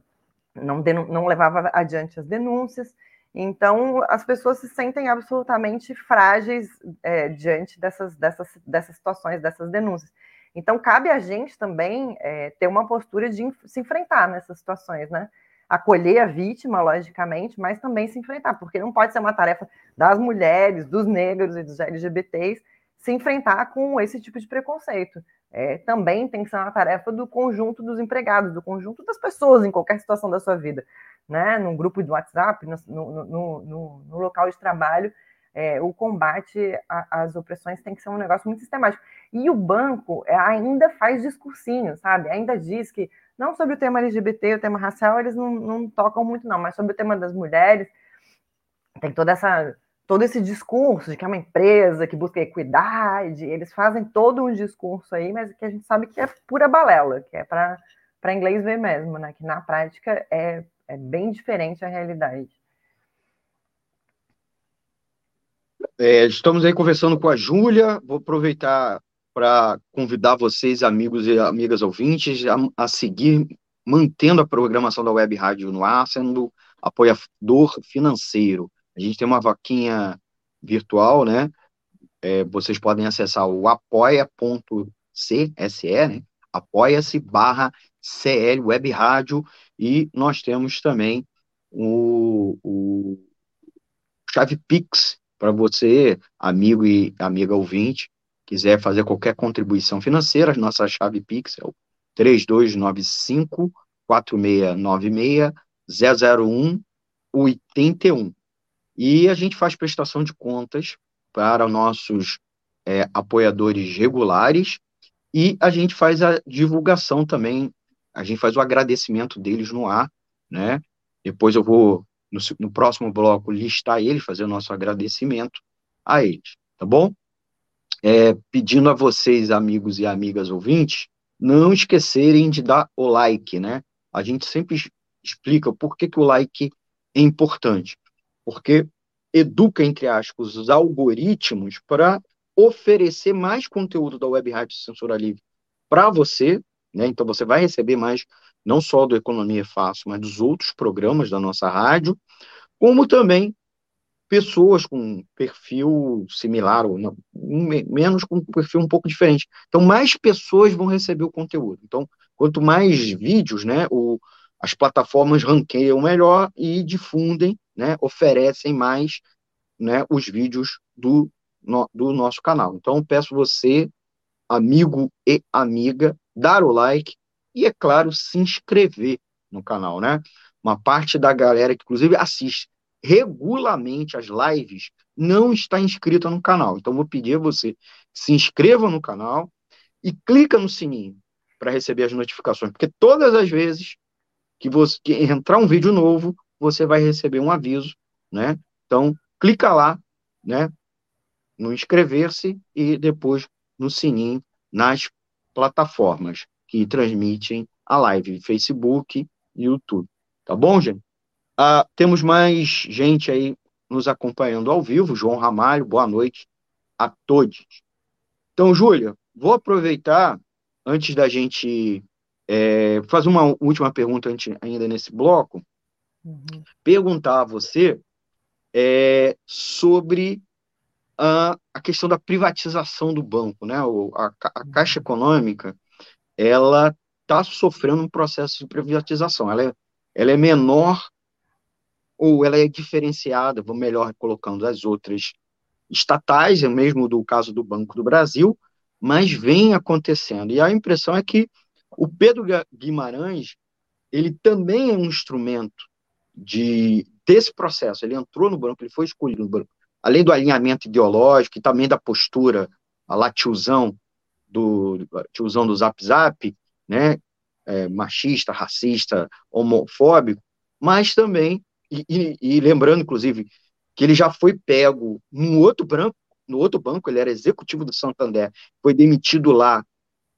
não, não levava adiante as denúncias. Então, as pessoas se sentem absolutamente frágeis é, diante dessas, dessas, dessas situações, dessas denúncias. Então, cabe a gente também é, ter uma postura de se enfrentar nessas situações, né? Acolher a vítima, logicamente, mas também se enfrentar, porque não pode ser uma tarefa das mulheres, dos negros e dos LGBTs se enfrentar com esse tipo de preconceito é, também tem que ser uma tarefa do conjunto dos empregados, do conjunto das pessoas em qualquer situação da sua vida, né? Num grupo de WhatsApp, no, no, no, no local de trabalho, é, o combate às opressões tem que ser um negócio muito sistemático. E o banco é, ainda faz discursinho, sabe? Ainda diz que, não sobre o tema LGBT, o tema racial, eles não, não tocam muito, não, mas sobre o tema das mulheres, tem toda essa todo esse discurso de que é uma empresa que busca equidade, eles fazem todo um discurso aí, mas que a gente sabe que é pura balela, que é para inglês ver mesmo, né? Que na prática é, é bem diferente a realidade. É, estamos aí conversando com a Júlia. Vou aproveitar para convidar vocês, amigos e amigas ouvintes, a, a, seguir mantendo a programação da Web Rádio no ar, sendo apoiador financeiro. A gente tem uma vaquinha virtual, né? É, vocês podem acessar o apoia.cse, né? Apoia-se barra CL Web Rádio e nós temos também o, o Chave Pix para você, amigo e amiga ouvinte, quiser fazer qualquer contribuição financeira, nossa chave Pix é o 3295 4696 001 81. E a gente faz prestação de contas para nossos é, apoiadores regulares e a gente faz a divulgação também, a gente faz o agradecimento deles no ar, né? Depois eu vou, no, no próximo bloco, listar eles, fazer o nosso agradecimento a eles, tá bom? É, pedindo a vocês, amigos e amigas ouvintes, não esquecerem de dar o like, né? A gente sempre explica por que, que o like é importante porque educa, entre aspas, os algoritmos para oferecer mais conteúdo da Web Rádio Censura Livre para você, né? Então você vai receber mais, não só do Economia Fácil, mas dos outros programas da nossa rádio, como também pessoas com perfil similar ou não, menos com perfil um pouco diferente. Então, mais pessoas vão receber o conteúdo. Então, quanto mais vídeos, né, o, as plataformas ranqueiam melhor e difundem, né, oferecem mais, né, os vídeos do, no, do nosso canal. Então, peço você, amigo e amiga, dar o like e, é claro, se inscrever no canal, né? Uma parte da galera que, inclusive, assiste regularmente as lives não está inscrita no canal. Então, vou pedir a você se inscreva no canal e clica no sininho para receber as notificações, porque todas as vezes que você que entrar um vídeo novo, você vai receber um aviso, né? Então, clica lá, né? No inscrever-se e depois no sininho nas plataformas que transmitem a live, Facebook e YouTube. Tá bom, gente? Ah, temos mais gente aí nos acompanhando ao vivo. João Ramalho, boa noite a todos. Então, Júlia, vou aproveitar, antes da gente é, fazer uma última pergunta antes, ainda nesse bloco, uhum. perguntar a você é, sobre a, a, questão da privatização do banco. Né? O, a, a Caixa Econômica ela está sofrendo um processo de privatização. Ela é, ela é menor ou ela é diferenciada, vou melhor colocando as outras estatais, é mesmo do caso do Banco do Brasil, mas vem acontecendo. E a impressão é que o Pedro Guimarães, ele também é um instrumento de desse processo. Ele entrou no banco, ele foi escolhido no banco. Além do alinhamento ideológico e também da postura, a lá tiozão do tiozão do Zap Zap, né, é, machista, racista, homofóbico, mas também e, e, e, lembrando, inclusive, que ele já foi pego no outro banco, no outro banco, ele era executivo do Santander, foi demitido lá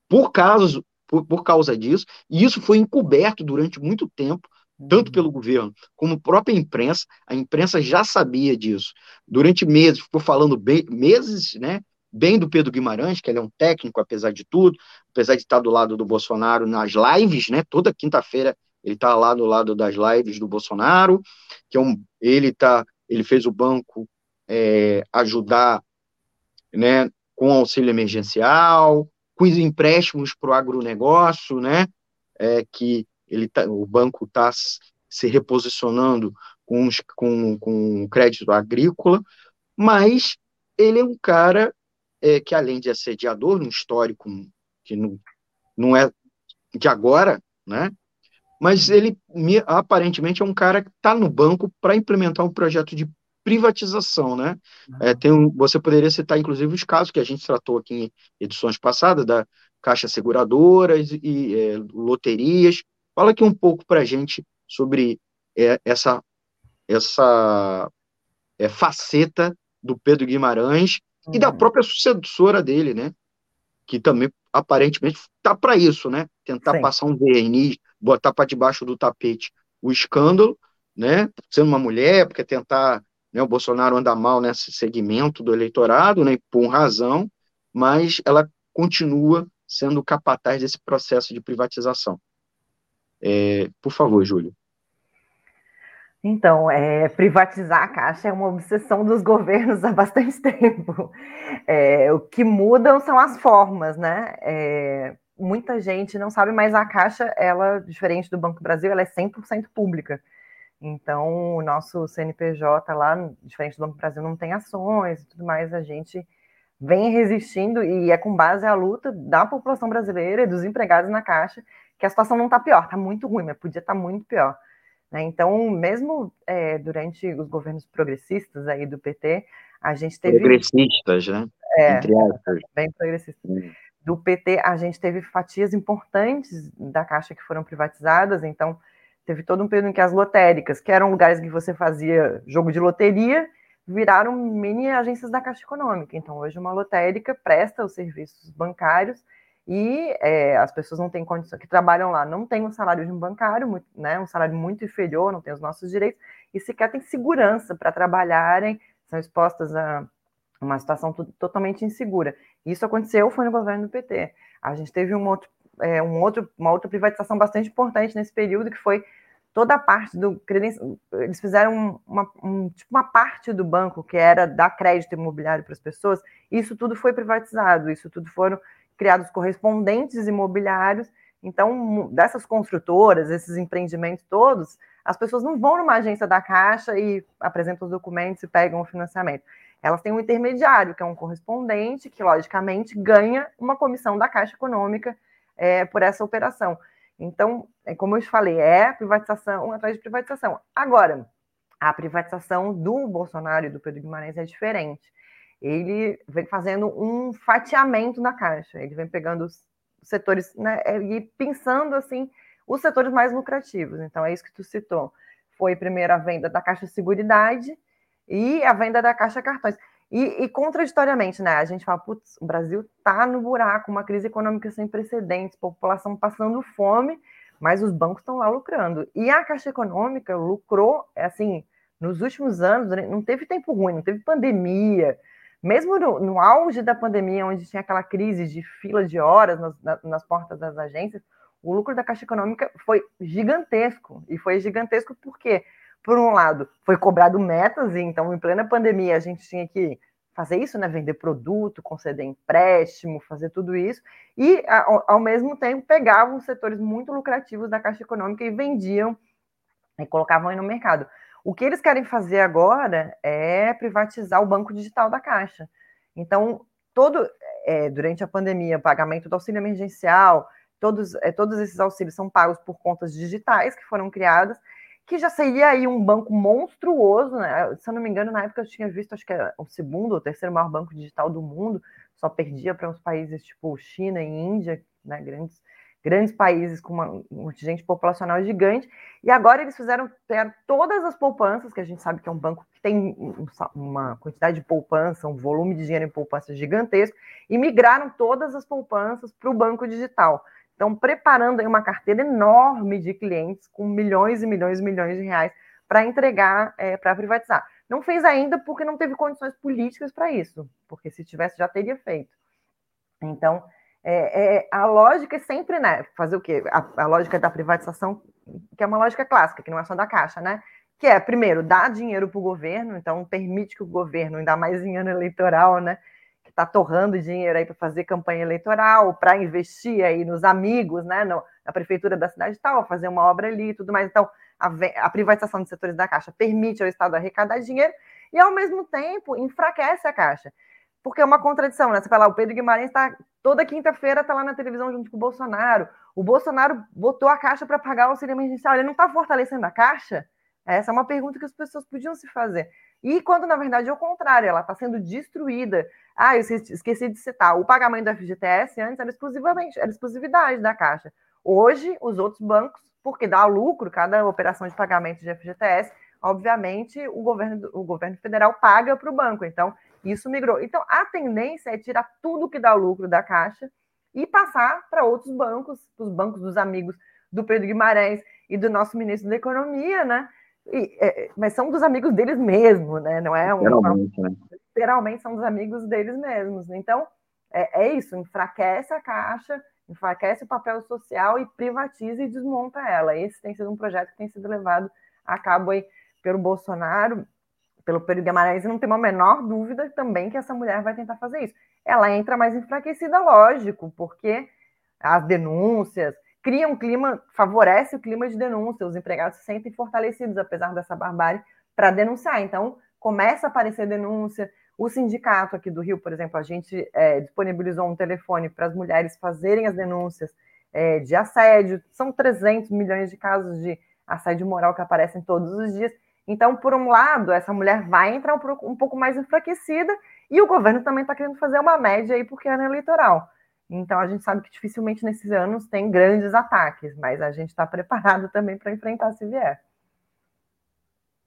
por causa, por, por causa disso, e isso foi encoberto durante muito tempo, tanto pelo governo como própria imprensa, a imprensa já sabia disso. Durante meses, ficou falando bem, meses, né, bem do Pedro Guimarães, que ele é um técnico, apesar de tudo, apesar de estar do lado do Bolsonaro nas lives, né, toda quinta-feira ele está lá do lado das lives do Bolsonaro, que é um, ele tá, ele fez o banco é, ajudar, né, com auxílio emergencial, com os empréstimos para o agronegócio, né, é, que ele tá, o banco está se reposicionando com, os, com, com crédito agrícola, mas ele é um cara é, que, além de assediador, um histórico que não, não é de agora, né, mas ele aparentemente é um cara que está no banco para implementar um projeto de privatização, né? É, tem um, você poderia citar, inclusive, os casos que a gente tratou aqui em edições passadas, da Caixa Seguradoras e é, loterias. Fala aqui um pouco para a gente sobre é, essa, essa é, faceta do Pedro Guimarães e da uhum. própria sucessora dele, né? Que também aparentemente está para isso, né? Tentar Sim. passar um verniz botar para debaixo do tapete o escândalo, né, sendo uma mulher, porque tentar, né, o Bolsonaro anda mal nesse segmento do eleitorado, né, por razão, mas ela continua sendo capataz desse processo de privatização. É, por favor, Júlio. Então, é, privatizar a Caixa é uma obsessão dos governos há bastante tempo. É, o que mudam são as formas, né? É, muita gente não sabe, mas a Caixa, ela, diferente do Banco Brasil, ela é 100% pública. Então, o nosso CNPJ lá, diferente do Banco Brasil, não tem ações e tudo mais, a gente vem resistindo e é com base à luta da população brasileira e dos empregados na Caixa que a situação não está pior, está muito ruim, mas podia estar tá muito pior. Né? Então, mesmo é, durante os governos progressistas aí do PT, a gente teve... Progressistas, né? É, Entre aspas. bem progressistas. Hum do PT, a gente teve fatias importantes da Caixa que foram privatizadas, então teve todo um período em que as lotéricas, que eram lugares que você fazia jogo de loteria, viraram mini agências da Caixa Econômica. Então, hoje uma lotérica presta os serviços bancários e é, as pessoas não têm condição, que trabalham lá, não têm um salário de um bancário, né, um salário muito inferior, não têm os nossos direitos, e sequer têm segurança para trabalharem, são expostas a uma situação totalmente insegura. Isso aconteceu foi no governo do PT. A gente teve um outro, é, um outro, uma outra privatização bastante importante nesse período, que foi toda a parte do eles fizeram uma, um, tipo uma parte do banco que era dar crédito imobiliário para as pessoas, isso tudo foi privatizado, isso tudo foram criados correspondentes imobiliários. Então, dessas construtoras, esses empreendimentos todos, as pessoas não vão numa agência da Caixa e apresentam os documentos e pegam o financiamento. Elas têm um intermediário, que é um correspondente, que logicamente ganha uma comissão da Caixa Econômica é, por essa operação. Então, é como eu te falei, é privatização atrás de privatização. Agora, a privatização do Bolsonaro e do Pedro Guimarães é diferente. Ele vem fazendo um fatiamento da caixa, ele vem pegando os setores né, e pensando assim os setores mais lucrativos. Então, é isso que tu citou. Foi primeiro a venda da Caixa Seguridade e a venda da Caixa Cartões. E, e, contraditoriamente, né? A gente fala, putz, o Brasil tá no buraco, uma crise econômica sem precedentes, população passando fome, mas os bancos estão lá lucrando. E a Caixa Econômica lucrou, assim, nos últimos anos, não teve tempo ruim, não teve pandemia. Mesmo no, no auge da pandemia, onde tinha aquela crise de fila de horas nas, na, nas portas das agências, o lucro da Caixa Econômica foi gigantesco. E foi gigantesco porque por um lado, foi cobrado metas, e então, em plena pandemia, a gente tinha que fazer isso, né? Vender produto, conceder empréstimo, fazer tudo isso, e ao, ao mesmo tempo pegavam setores muito lucrativos da Caixa Econômica e vendiam e colocavam aí no mercado. O que eles querem fazer agora é privatizar o banco digital da Caixa. Então, todo é, durante a pandemia, o pagamento do auxílio emergencial, todos, é, todos esses auxílios são pagos por contas digitais que foram criadas, que já seria aí um banco monstruoso, né? Se eu não me engano, na época eu tinha visto, acho que era o segundo ou terceiro maior banco digital do mundo, só perdia para uns países tipo China e Índia, né? Grandes, grandes países com uma, uma gente populacional gigante. E agora eles fizeram todas as poupanças, que a gente sabe que é um banco que tem uma quantidade de poupança, um volume de dinheiro em poupança gigantesco, e migraram todas as poupanças para o banco digital. Então, preparando aí uma carteira enorme de clientes com milhões e milhões e milhões de reais para entregar, é, para privatizar. Não fez ainda porque não teve condições políticas para isso, porque se tivesse já teria feito. Então, é, é, a lógica é sempre, né? Fazer o quê? A, a, lógica da privatização, que é uma lógica clássica, que não é só da Caixa, né? Que é, primeiro, dar dinheiro para o governo, então permite que o governo, ainda mais em ano eleitoral, né? está torrando dinheiro aí para fazer campanha eleitoral, para investir aí nos amigos, né, no, na prefeitura da cidade tal, fazer uma obra ali e tudo mais. Então, a, a, privatização dos setores da Caixa permite ao Estado arrecadar dinheiro e, ao mesmo tempo, enfraquece a Caixa. Porque é uma contradição, né? Você fala, o Pedro Guimarães está toda quinta-feira está lá na televisão junto com o Bolsonaro. O Bolsonaro botou a Caixa para pagar o auxílio emergencial. Ele não está fortalecendo a Caixa? Essa é uma pergunta que as pessoas podiam se fazer. E quando, na verdade, é o contrário, ela está sendo destruída. Ah, eu esqueci de citar, o pagamento do FGTS antes era exclusivamente, era exclusividade da Caixa. Hoje, os outros bancos, porque dá lucro cada operação de pagamento de FGTS, obviamente o governo, o governo federal paga para o banco. Então, isso migrou. Então, a tendência é tirar tudo que dá lucro da Caixa e passar para outros bancos, os bancos dos amigos do Pedro Guimarães e do nosso ministro da Economia, né? E, é, mas são dos amigos deles mesmo, né? Não é um. Literalmente, né? literalmente são dos amigos deles mesmos. Então, é, é, isso: enfraquece a caixa, enfraquece o papel social e privatiza e desmonta ela. Esse tem sido um projeto que tem sido levado a cabo aí pelo Bolsonaro, pelo Pedro Guimarães, não tem uma menor dúvida também que essa mulher vai tentar fazer isso. Ela entra mais enfraquecida, lógico, porque as denúncias cria um clima, favorece o clima de denúncia, os empregados se sentem fortalecidos, apesar dessa barbárie, para denunciar. Então, começa a aparecer denúncia. O sindicato aqui do Rio, por exemplo, a gente é, disponibilizou um telefone para as mulheres fazerem as denúncias é, de assédio. São 300 milhões de casos de assédio moral que aparecem todos os dias. Então, por um lado, essa mulher vai entrar um, pouco mais enfraquecida e o governo também está querendo fazer uma média aí porque é ano eleitoral. Então, a gente sabe que dificilmente nesses anos tem grandes ataques, mas a gente está preparado também para enfrentar se vier.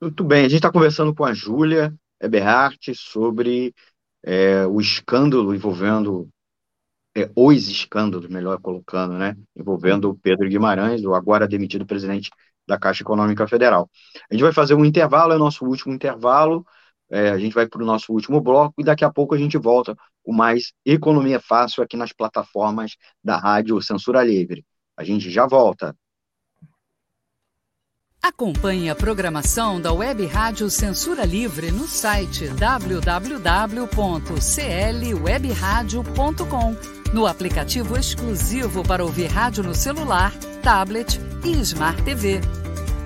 Muito bem, a gente está conversando com a Júlia Eberhardt sobre é, o escândalo envolvendo, é, os escândalos, melhor colocando, né, envolvendo o Pedro Guimarães, o agora demitido presidente da Caixa Econômica Federal. A gente vai fazer um intervalo, é o nosso último intervalo, é, a gente vai para o nosso último bloco e daqui a pouco a gente volta com mais Economia Fácil aqui nas plataformas da Rádio Censura Livre. A gente já volta. Acompanhe a programação da Web Rádio Censura Livre no site www.clwebradio.com, no aplicativo exclusivo para ouvir rádio no celular, tablet e Smart TV.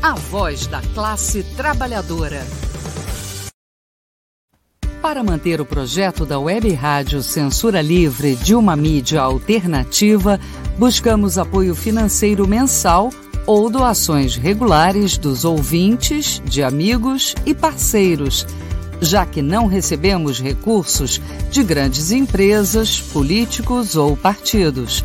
A voz da classe trabalhadora. Para manter o projeto da Web Rádio Censura Livre de uma mídia alternativa, buscamos apoio financeiro mensal ou doações regulares dos ouvintes, de amigos e parceiros, já que não recebemos recursos de grandes empresas, políticos ou partidos.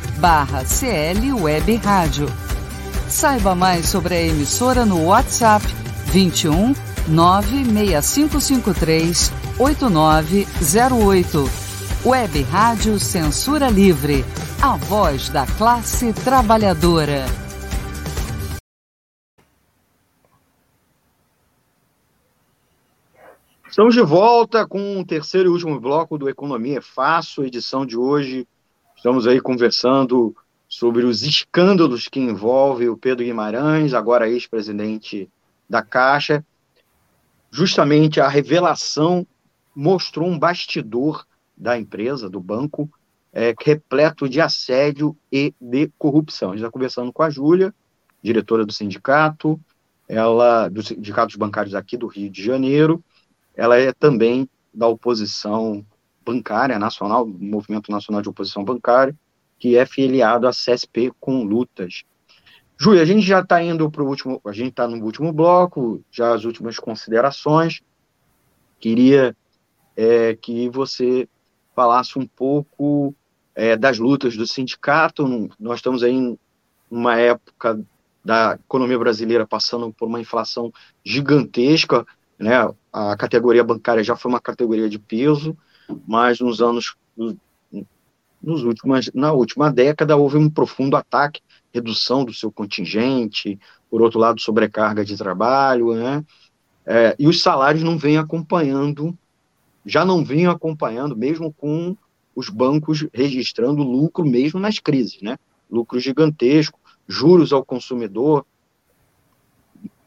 barra CL Web Rádio. Saiba mais sobre a emissora no WhatsApp 21 96553 8908. Web Rádio Censura Livre. A voz da classe trabalhadora. Estamos de volta com o terceiro e último bloco do Economia é Fácil, edição de hoje. Estamos aí conversando sobre os escândalos que envolvem o Pedro Guimarães, agora ex-presidente da Caixa. Justamente a revelação mostrou um bastidor da empresa, do banco, é, repleto de assédio e de corrupção. A gente está conversando com a Júlia, diretora do sindicato, ela dos sindicatos bancários aqui do Rio de Janeiro. Ela é também da oposição bancária nacional, Movimento Nacional de Oposição Bancária, que é filiado à CSP com lutas. Júlia, a gente já está indo para o último, a gente está no último bloco, já as últimas considerações. Queria é, que você falasse um pouco é, das lutas do sindicato. Nós estamos aí em uma época da economia brasileira passando por uma inflação gigantesca, né? A categoria bancária já foi uma categoria de peso, mas nos anos nos últimas, na última década houve um profundo ataque, redução do seu contingente, por outro lado sobrecarga de trabalho, né? É, e os salários não vêm acompanhando já não vinham acompanhando, mesmo com os bancos registrando lucro mesmo nas crises, né? Lucro gigantesco, juros ao consumidor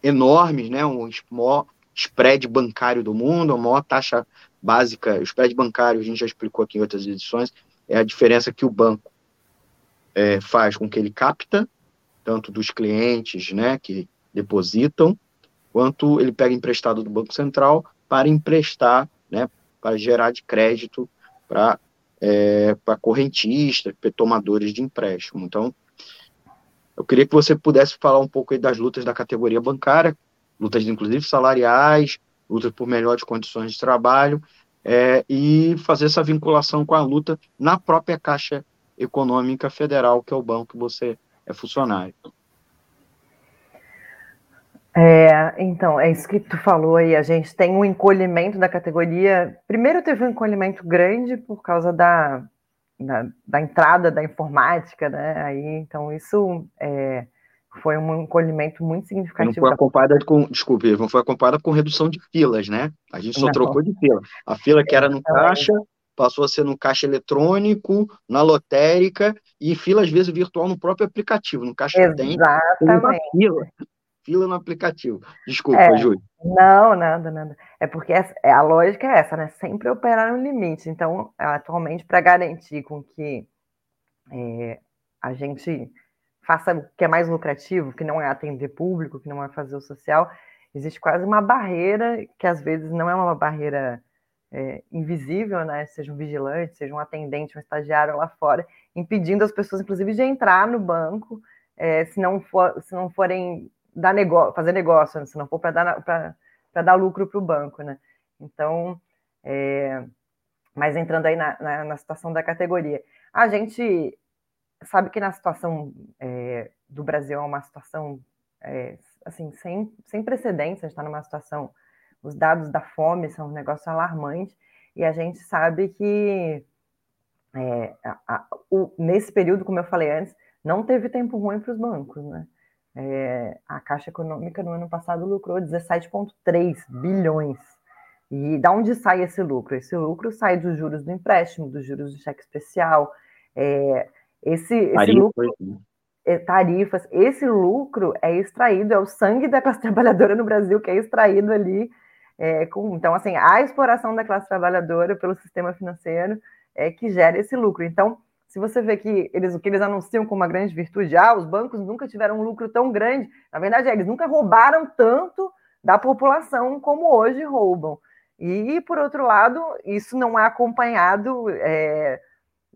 enormes, né? O maior spread bancário do mundo, a maior taxa básica, o spread bancário, a gente já explicou aqui em outras edições, é a diferença que o banco é, faz com que ele capta, tanto dos clientes, né, que depositam, quanto ele pega emprestado do Banco Central para emprestar, né, para gerar de crédito para é, para correntistas, para tomadores de empréstimo. Então, eu queria que você pudesse falar um pouco das lutas da categoria bancária, lutas inclusive salariais, lutas por melhores condições de trabalho, é, e fazer essa vinculação com a luta na própria Caixa Econômica Federal, que é o banco que você é funcionário. É, então, é isso que tu falou aí. A gente tem um encolhimento da categoria. Primeiro teve um encolhimento grande por causa da, da, da entrada da informática, né? Aí, então, isso é, foi um encolhimento muito significativo. Não foi acompanhada com, desculpe, não foi acompanhada com redução de filas, né? A gente só não. trocou de fila. A fila que era no caixa passou a ser no caixa eletrônico, na lotérica e fila às vezes virtual no próprio aplicativo. No caixa Exatamente. tem uma fila fila no aplicativo. Desculpa, é, Júlio. Não, nada, nada. É porque essa, é, a lógica é essa, né? Sempre operar no limite. Então, atualmente, para garantir com que é, a gente faça o que é mais lucrativo, que não é atender público, que não é fazer o social, existe quase uma barreira, que às vezes não é uma barreira é, invisível, né? Seja um vigilante, seja um atendente, um estagiário lá fora, impedindo as pessoas, inclusive, de entrar no banco, é, se, não for, se não forem dar negócio, fazer negócio, né? se não for para dar, dar lucro para o banco, né? Então, é, mas entrando aí na, na, na, situação da categoria, a gente sabe que na situação é, do Brasil é uma situação é, assim sem, sem precedentes, a gente está numa situação, os dados da fome são um negócio alarmante, e a gente sabe que é, a, a, o, nesse período, como eu falei antes, não teve tempo ruim para os bancos, né? É, a Caixa Econômica no ano passado lucrou 17,3 bilhões. E da onde sai esse lucro? Esse lucro sai dos juros do empréstimo, dos juros do cheque especial. É, esse, esse lucro, né? é, tarifas, esse lucro é extraído, é o sangue da classe trabalhadora no Brasil que é extraído ali. É, com, então, assim, a exploração da classe trabalhadora pelo sistema financeiro é que gera esse lucro. Então, se você vê que eles, o que eles anunciam como uma grande virtude, ah, os bancos nunca tiveram um lucro tão grande, na verdade, é, eles nunca roubaram tanto da população como hoje roubam. E, por outro lado, isso não é acompanhado é,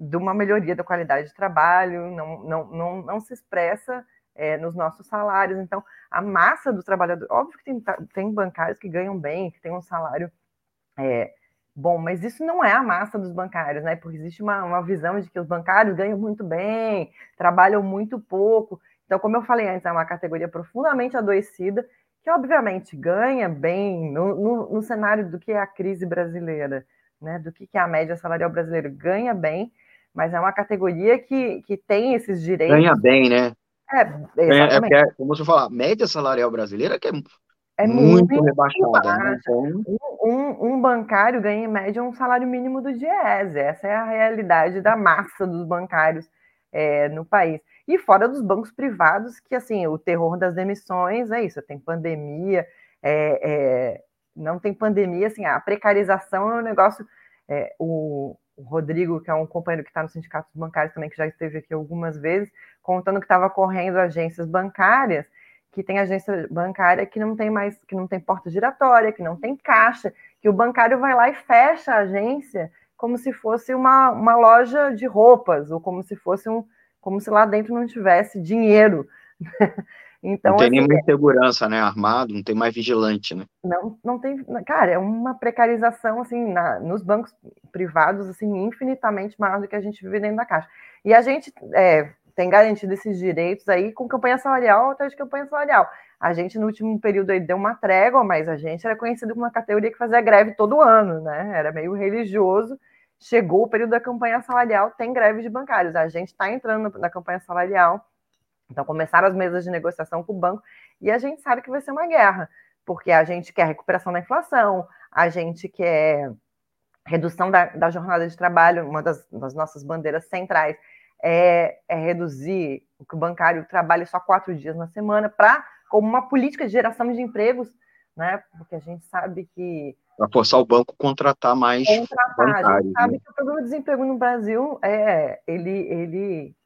de uma melhoria da qualidade de trabalho, não, não, não, não se expressa é, nos nossos salários. Então, a massa dos trabalhadores, óbvio que tem, tem bancários que ganham bem, que têm um salário é, Bom, mas isso não é a massa dos bancários, né? Porque existe uma, uma visão de que os bancários ganham muito bem, trabalham muito pouco. Então, como eu falei antes, é uma categoria profundamente adoecida, que obviamente ganha bem no, no, no cenário do que é a crise brasileira, né? Do que, que é a média salarial brasileira. Ganha bem, mas é uma categoria que, que tem esses direitos. Ganha bem, né? É, exatamente. É, é, como você falar, média salarial brasileira que é é muito, muito rebaixada. Né? Então... Um, um, bancário ganha em média um salário mínimo do DIES. Essa é a realidade da massa dos bancários é, no país. E fora dos bancos privados, que assim, o terror das demissões é isso, tem pandemia, é, é, não tem pandemia, assim, a precarização é um negócio. É, o, o, Rodrigo, que é um companheiro que está no Sindicato dos Bancários também, que já esteve aqui algumas vezes, contando que estava correndo agências bancárias que tem agência bancária que não tem mais, que não tem porta giratória, que não tem caixa, que o bancário vai lá e fecha a agência como se fosse uma, uma loja de roupas, ou como se fosse um, como se lá dentro não tivesse dinheiro. então, não tem assim, nenhuma insegurança, né? Armado, não tem mais vigilante, né? Não, não tem. Cara, é uma precarização assim na, nos bancos privados assim infinitamente maior do que a gente vive dentro da caixa. E a gente é, tem garantido esses direitos aí com campanha salarial atrás de campanha salarial. A gente, no último período, aí deu uma trégua, mas a gente era conhecido como uma categoria que fazia greve todo ano, né? Era meio religioso. Chegou o período da campanha salarial, tem greve de bancários. A gente está entrando na campanha salarial, então começaram as mesas de negociação com o banco, e a gente sabe que vai ser uma guerra, porque a gente quer recuperação da inflação, a gente quer redução da, da jornada de trabalho, uma das, das nossas bandeiras centrais é, é reduzir o que o bancário trabalhe só quatro dias na semana, para como uma política de geração de empregos, né? Porque a gente sabe que para forçar o banco a contratar mais contratar. bancários. A gente sabe né? que o problema do desemprego no Brasil é ele ele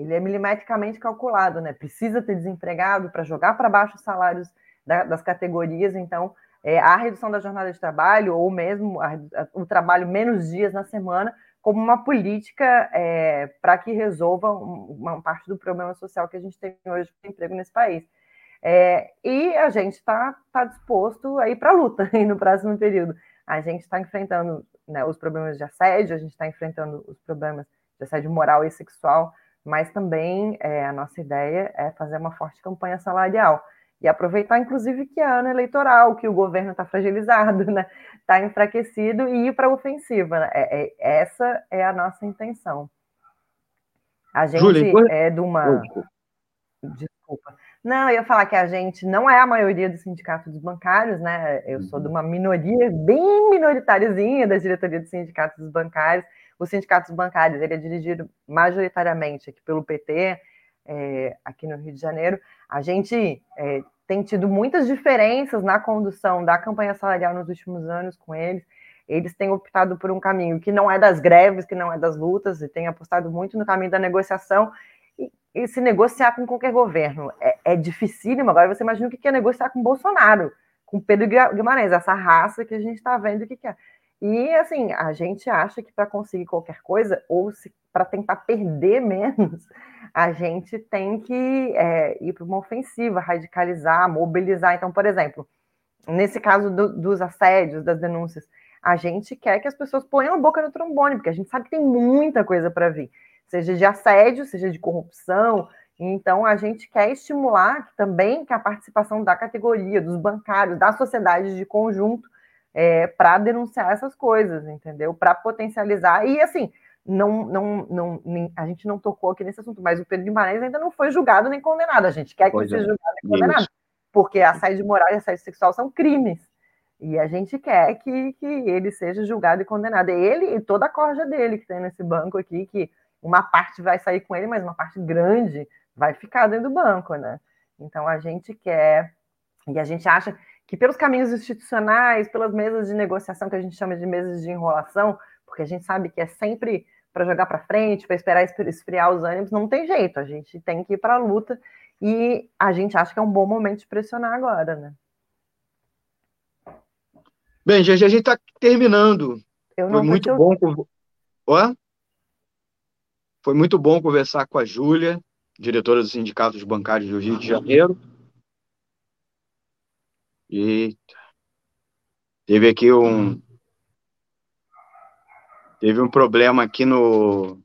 ele é milimetricamente calculado, né? Precisa ter desempregado para jogar para baixo os salários da, das categorias, então é, a redução da jornada de trabalho ou mesmo a, a, o trabalho menos dias na semana como uma política é, para que resolva uma parte do problema social que a gente tem hoje com emprego nesse país. É, e a gente está tá disposto a ir para a luta no próximo período. A gente está enfrentando né, os problemas de assédio, a gente está enfrentando os problemas de assédio moral e sexual, mas também é, a nossa ideia é fazer uma forte campanha salarial e aproveitar, inclusive, que é ano eleitoral, que o governo está fragilizado, né? Está enfraquecido e ir para a ofensiva. Né? É, é, essa é a nossa intenção. A gente Júlia, é de uma. Desculpa. Não, eu ia falar que a gente não é a maioria do sindicato dos bancários, né? Eu sou de uma minoria bem minoritáriozinha da diretoria do sindicato dos bancários. O sindicato dos bancários ele é dirigido majoritariamente aqui pelo PT, é, aqui no Rio de Janeiro, a gente é, tem tido muitas diferenças na condução da campanha salarial nos últimos anos com eles. Eles têm optado por um caminho que não é das greves, que não é das lutas, e têm apostado muito no caminho da negociação. E se negociar com qualquer governo. É, é dificílimo. Agora você imagina o que é negociar com Bolsonaro, com Pedro Guimarães, essa raça que a gente está vendo o que, que é. E assim, a gente acha que para conseguir qualquer coisa, ou para tentar perder menos, a gente tem que é, ir para uma ofensiva, radicalizar, mobilizar. Então, por exemplo, nesse caso do, dos assédios, das denúncias, a gente quer que as pessoas ponham a boca no trombone, porque a gente sabe que tem muita coisa para vir seja de assédio, seja de corrupção. Então, a gente quer estimular também que a participação da categoria, dos bancários, da sociedade de conjunto, é, para denunciar essas coisas, entendeu? Para potencializar. E, assim, não, não, não, nem, a gente não tocou aqui nesse assunto, mas o Pedro Guimarães ainda não foi julgado nem condenado. A gente quer que pois ele seja é. julgado e condenado, Isso. porque assédio moral e assédio sexual são crimes. E a gente quer que, que ele seja julgado e condenado. Ele e toda a corja dele que tem nesse banco aqui, que uma parte vai sair com ele, mas uma parte grande vai ficar dentro do banco, né? Então a gente quer e a gente acha que pelos caminhos institucionais, pelas mesas de negociação que a gente chama de mesas de enrolação, porque a gente sabe que é sempre para jogar para frente, para esperar esfriar os ânimos, não tem jeito, a gente tem que ir para a luta e a gente acha que é um bom momento de pressionar agora, né? Bem, gente, a gente está terminando. Foi muito bom. Ó? Foi muito bom conversar com a Júlia, diretora do Sindicato dos Bancários do Rio de Janeiro. E teve aqui um teve um problema aqui no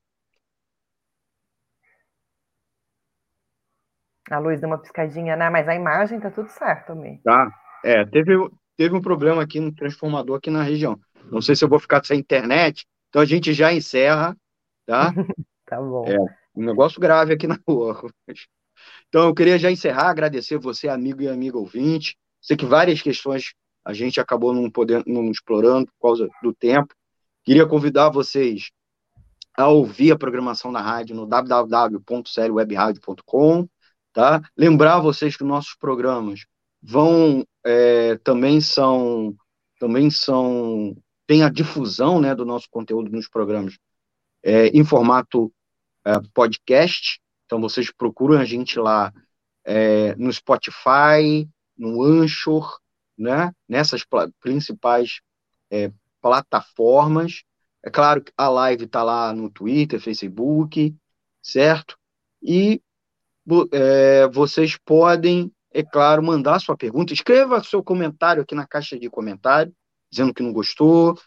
A luz deu uma piscadinha, né? Mas a imagem tá tudo certo também. Tá. É, teve, teve um problema aqui no transformador aqui na região. Não sei se eu vou ficar sem internet, então a gente já encerra, tá? Tá bom. É, um negócio grave aqui na rua. Então, eu queria já encerrar, agradecer você, amigo e amiga ouvinte. Sei que várias questões a gente acabou não podendo, não explorando por causa do tempo. Queria convidar vocês a ouvir a programação da rádio no www.seriowebradio.com, tá? Lembrar vocês que nossos programas vão é, também são também são tem a difusão, né, do nosso conteúdo nos programas é, em formato é, podcast. Então, vocês procuram a gente lá é, no Spotify, no Anchor, né? nessas principais é, plataformas. É claro que a live está lá no Twitter, Facebook, certo? E é, vocês podem, é claro, mandar sua pergunta. Escreva seu comentário aqui na caixa de comentário, dizendo que não gostou,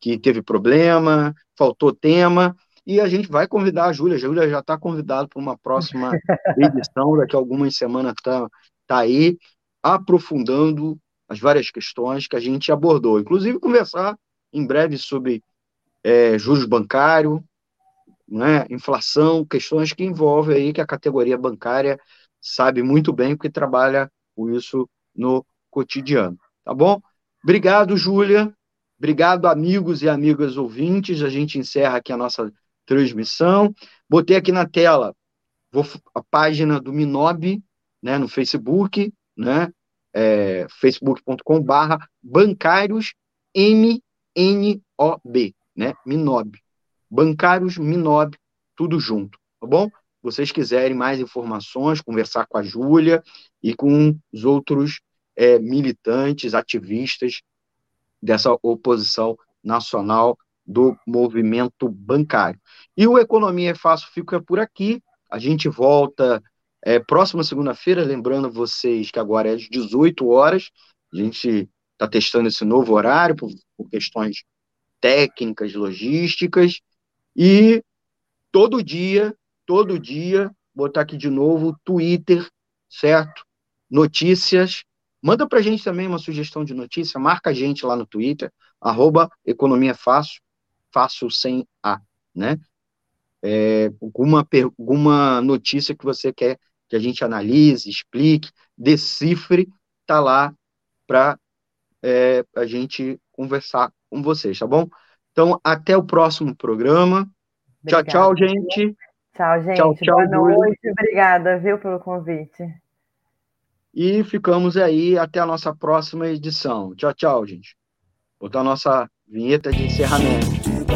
que teve problema, faltou tema, e a gente vai convidar a Júlia. A Júlia já está convidada para uma próxima edição, daqui a algumas semanas está tá aí, aprofundando as várias questões que a gente abordou. Inclusive, conversar em breve sobre é, juros bancários, né, inflação, questões que envolvem aí que a categoria bancária sabe muito bem, porque trabalha com isso no cotidiano. Tá bom? Obrigado, Júlia. Obrigado, amigos e amigas ouvintes. A gente encerra aqui a nossa transmissão. Botei aqui na tela a página do Minob, né, no Facebook, né, é, facebook.com/barra bancários M-N-O-B, né, Minob. Bancários Minob, tudo junto, tá bom? Vocês quiserem mais informações, conversar com a Júlia e com os outros é, militantes, ativistas dessa oposição nacional do movimento bancário. E o Economia é Fácil fica por aqui. A gente volta é, próxima segunda-feira, lembrando vocês que agora é às 18 horas. A gente está testando esse novo horário por, por questões técnicas, logísticas. E todo dia, todo dia, botar aqui de novo, Twitter, certo? Notícias Manda para a gente também uma sugestão de notícia, marca a gente lá no Twitter, arroba Economia Fácil, fácil sem A, né? É, alguma, alguma notícia que você quer que a gente analise, explique, decifre, tá lá para é, a gente conversar com vocês, tá bom? Então, até o próximo programa. Obrigada. Tchau, tchau, gente. Tchau, gente. Tchau, tchau, Boa noite. Obrigada, viu, pelo convite. E ficamos aí até a nossa próxima edição. Tchau, tchau, gente. Botar a nossa vinheta de encerramento.